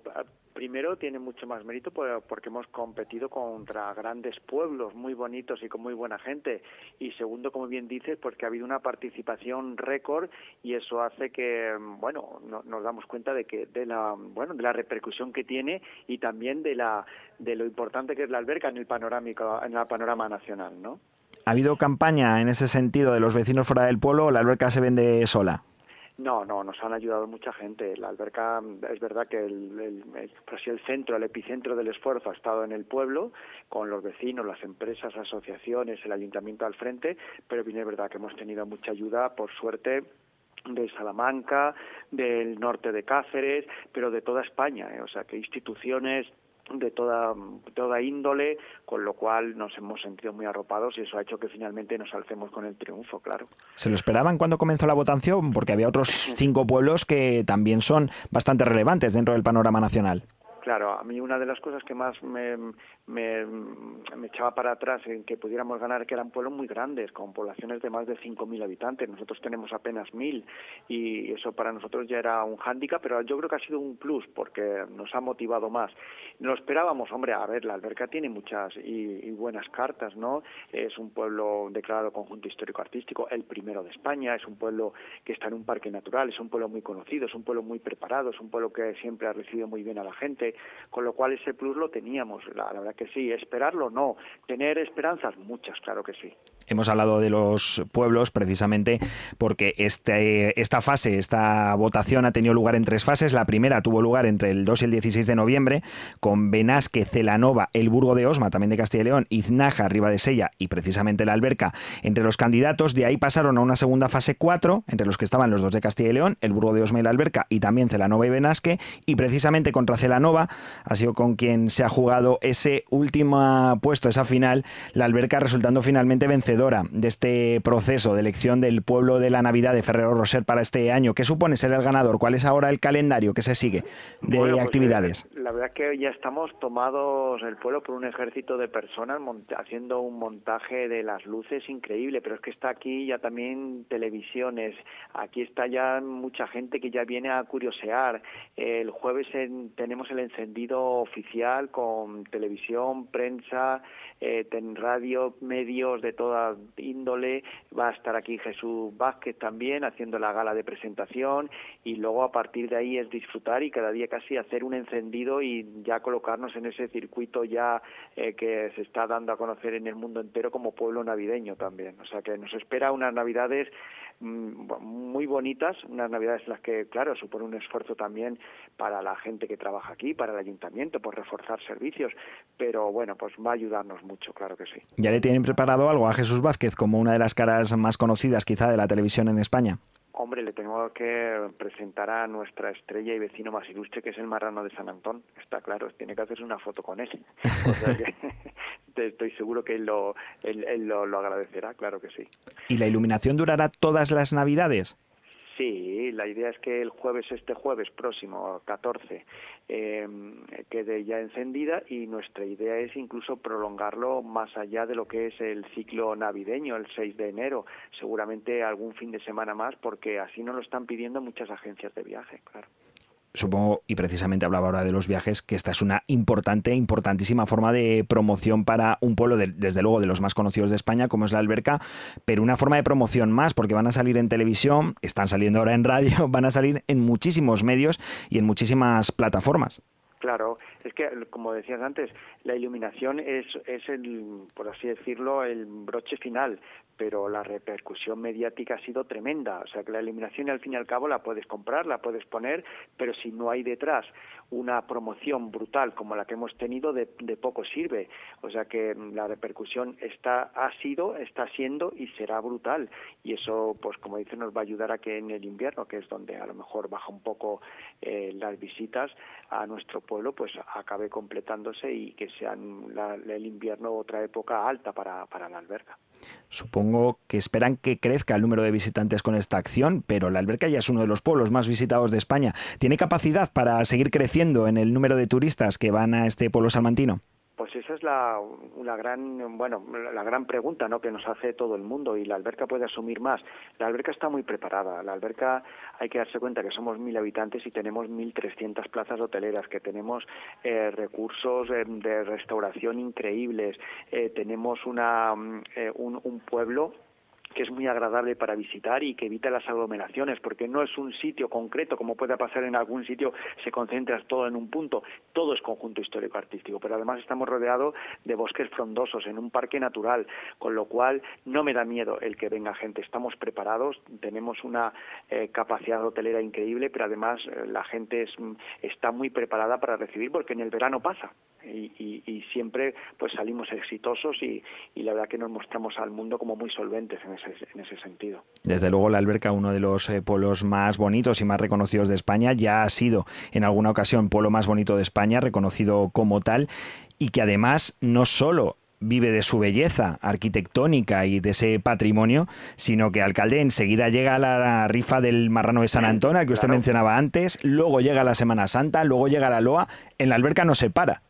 primero tiene mucho más mérito por- porque hemos competido contra grandes pueblos muy bonitos y con muy buena gente. Y segundo, como bien dices, porque ha habido una participación récord y eso hace que, mm, bueno, no- nos damos cuenta de que de la, bueno, de la repercusión que tiene y también de la de lo importante que es la alberca en el panorámico, en el panorama nacional, ¿no? ¿Ha habido campaña en ese sentido de los vecinos fuera del pueblo o la alberca se vende sola? No, no, nos han ayudado mucha gente. La alberca, es verdad que el, el, el- centro, el epicentro del esfuerzo ha estado en el pueblo, con los vecinos, las empresas, asociaciones, el ayuntamiento al frente, pero bien es verdad que hemos tenido mucha ayuda, por suerte, de Salamanca, del norte de Cáceres, pero de toda España, ¿eh? o sea que instituciones de toda, toda índole, con lo cual nos hemos sentido muy arropados y eso ha hecho que finalmente nos alcemos con el triunfo, claro. ¿Se lo esperaban cuando comenzó la votación? Porque había otros cinco pueblos que también son bastante relevantes dentro del panorama nacional. Claro, a mí una de las cosas que más me, me, me echaba para atrás en que pudiéramos ganar que eran pueblos muy grandes, con poblaciones de más de 5.000 habitantes. Nosotros tenemos apenas 1.000 y eso para nosotros ya era un hándicap, pero yo creo que ha sido un plus porque nos ha motivado más. Lo esperábamos, hombre, a ver, la alberca tiene muchas y, buenas cartas, ¿no? Es un pueblo declarado conjunto histórico-artístico, el primero de España, es un pueblo que está en un parque natural, es un pueblo muy conocido, es un pueblo muy preparado, es un pueblo que siempre ha recibido muy bien a la gente, con lo cual ese plus lo teníamos, la verdad que sí, esperarlo no, tener esperanzas muchas, claro que sí. Hemos hablado de los pueblos precisamente porque este, esta fase, esta votación ha tenido lugar en tres fases. La primera tuvo lugar entre el 2 y el 16 de noviembre con Benasque, Celanova, El Burgo de Osma, también de Castilla y León, Iznaja, Riva de Sella y precisamente la Alberca entre los candidatos. De ahí pasaron a una segunda fase 4 entre los que estaban los dos de Castilla y León, El Burgo de Osma y la Alberca y también Celanova y Benasque y precisamente contra Celanova ha sido con quien se ha jugado ese último puesto, esa final, la Alberca resultando finalmente vencedora de este proceso de elección del pueblo de la Navidad de Ferrero Roser para este año. ¿Qué supone ser el ganador? ¿Cuál es ahora el calendario que se sigue de Bueno, pues, actividades? eh, la verdad es que ya estamos tomados el pueblo por un ejército de personas haciendo un montaje de las luces increíble, pero es que está aquí ya también televisiones, aquí está ya mucha gente que ya viene a curiosear. El jueves en- tenemos el encendido oficial con televisión, prensa, eh, radio, medios de índole. Va a estar aquí Jesús Vázquez también haciendo la gala de presentación y luego a partir de ahí es disfrutar y cada día casi hacer un encendido y ya colocarnos en ese circuito ya eh, que se está dando a conocer en el mundo entero como pueblo navideño también. O sea que nos espera unas navidades muy bonitas, unas navidades en las que, claro, supone un esfuerzo también para la gente que trabaja aquí, para el ayuntamiento, por reforzar servicios, pero bueno, pues va a ayudarnos mucho, claro que sí. ¿Ya le tienen preparado algo a Jesús Vázquez como una de las caras más conocidas quizá de la televisión en España? Hombre, le tengo que presentar a nuestra estrella y vecino más ilustre, que es el marrano de San Antón. Está claro, tiene que hacerse una foto con él. O sea que estoy seguro que él, lo, él, él lo, lo agradecerá, claro que sí. ¿Y la iluminación durará todas las Navidades? Sí, la idea es que el jueves, este jueves próximo, 14, eh, quede ya encendida y nuestra idea es incluso prolongarlo más allá de lo que es el ciclo navideño, el 6 de enero, seguramente algún fin de semana más, porque así nos lo están pidiendo muchas agencias de viaje, claro. Supongo, y precisamente hablaba ahora de los viajes, que esta es una importante, importantísima forma de promoción para un pueblo, de- desde luego de los más conocidos de España, como es la alberca, pero una forma de promoción más, porque van a salir en televisión, están saliendo ahora en radio, van a salir en muchísimos medios y en muchísimas plataformas. Claro, es que, como decías antes, la iluminación es, es el, por así decirlo, el broche final, pero la repercusión mediática ha sido tremenda. O sea, que la iluminación al fin y al cabo la puedes comprar, la puedes poner, pero si no hay detrás una promoción brutal como la que hemos tenido, de, de poco sirve. O sea que mm, la repercusión está, ha sido, está siendo y será brutal. Y eso, pues como dice, nos va a ayudar a que en el invierno, que es donde a lo mejor baja un poco eh, las visitas a nuestro pueblo, pues acabe completándose y que sean la- el invierno otra época alta para, para la alberca. Supongo que esperan que crezca el número de visitantes con esta acción, pero la alberca ya es uno de los pueblos más visitados de España. ¿Tiene capacidad para seguir creciendo en el número de turistas que van a este pueblo salmantino? Pues esa es la, gran bueno la gran pregunta ¿no? que nos hace todo el mundo y la alberca puede asumir más. La alberca está muy preparada. La alberca hay que darse cuenta que somos mil habitantes y tenemos 1.300 plazas hoteleras, que tenemos eh, recursos eh, de restauración increíbles, eh, tenemos una, mm, eh, un, un pueblo que es muy agradable para visitar y que evita las aglomeraciones, porque no es un sitio concreto, como puede pasar en algún sitio, se concentra todo en un punto, todo es conjunto histórico-artístico, pero además estamos rodeados de bosques frondosos, en un parque natural, con lo cual no me da miedo el que venga gente, estamos preparados, tenemos una eh, capacidad hotelera increíble, pero además eh, la gente es, mm, está muy preparada para recibir, porque en el verano pasa. Y, y- y siempre pues salimos exitosos y, y la verdad que nos mostramos al mundo como muy solventes en ese, en ese sentido. Desde luego la alberca, uno de los eh, pueblos más bonitos y más reconocidos de España, ya ha sido en alguna ocasión pueblo más bonito de España, reconocido como tal, y que además no solo vive de su belleza arquitectónica y de ese patrimonio, sino que alcalde enseguida llega a la rifa del marrano de San Antón, al que usted mencionaba antes, luego llega la Semana Santa, luego llega la Loa, en la alberca no se para.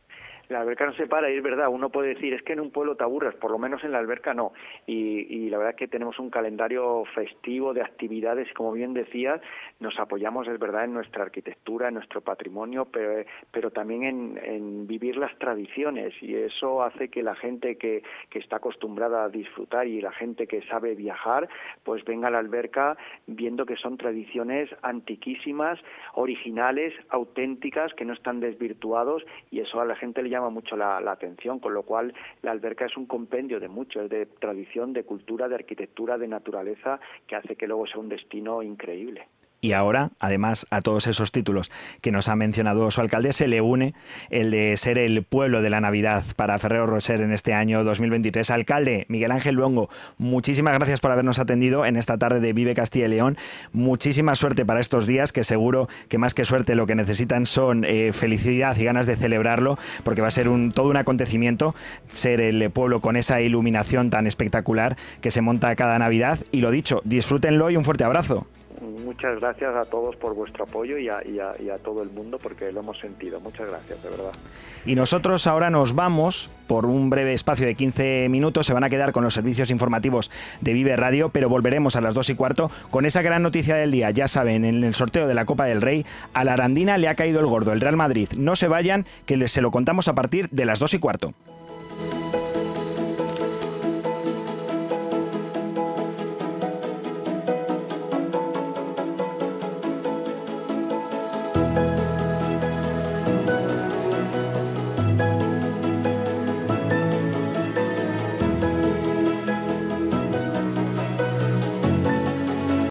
La alberca no se para y es verdad, uno puede decir, es que en un pueblo te aburres, por lo menos en la alberca no. Y, la verdad es que tenemos un calendario festivo de actividades y como bien decías, nos apoyamos, es verdad, en nuestra arquitectura, en nuestro patrimonio, pero, también en, en vivir las tradiciones y eso hace que la gente que, que está acostumbrada a disfrutar y la gente que sabe viajar, pues venga a la alberca viendo que son tradiciones antiquísimas, originales, auténticas, que no están desvirtuados y eso a la gente le llama mucho la, la atención, con lo cual la alberca es un compendio de mucho, es de tradición, de cultura, de arquitectura, de naturaleza, que hace que luego sea un destino increíble. Y ahora, además, a todos esos títulos que nos ha mencionado su alcalde, se le une el de ser el pueblo de la Navidad para Ferrero Roser en este año 2023. Alcalde Miguel Ángel Luongo, muchísimas gracias por habernos atendido en esta tarde de Vive Castilla y León. Muchísima suerte para estos días, que seguro que más que suerte lo que necesitan son eh, felicidad y ganas de celebrarlo, porque va a ser un, todo un acontecimiento ser el pueblo con esa iluminación tan espectacular que se monta cada Navidad. Y lo dicho, disfrútenlo y un fuerte abrazo. Muchas gracias a todos por vuestro apoyo y a, todo el mundo porque lo hemos sentido. Muchas gracias, de verdad. Y nosotros ahora nos vamos por un breve espacio de 15 minutos. Se van a quedar con los servicios informativos de Vive Radio, pero volveremos a las 2 y cuarto con esa gran noticia del día. Ya saben, en el sorteo de la Copa del Rey, a la Arandina le ha caído el gordo, el Real Madrid. No se vayan, que les- se lo contamos a partir de las 2 y cuarto.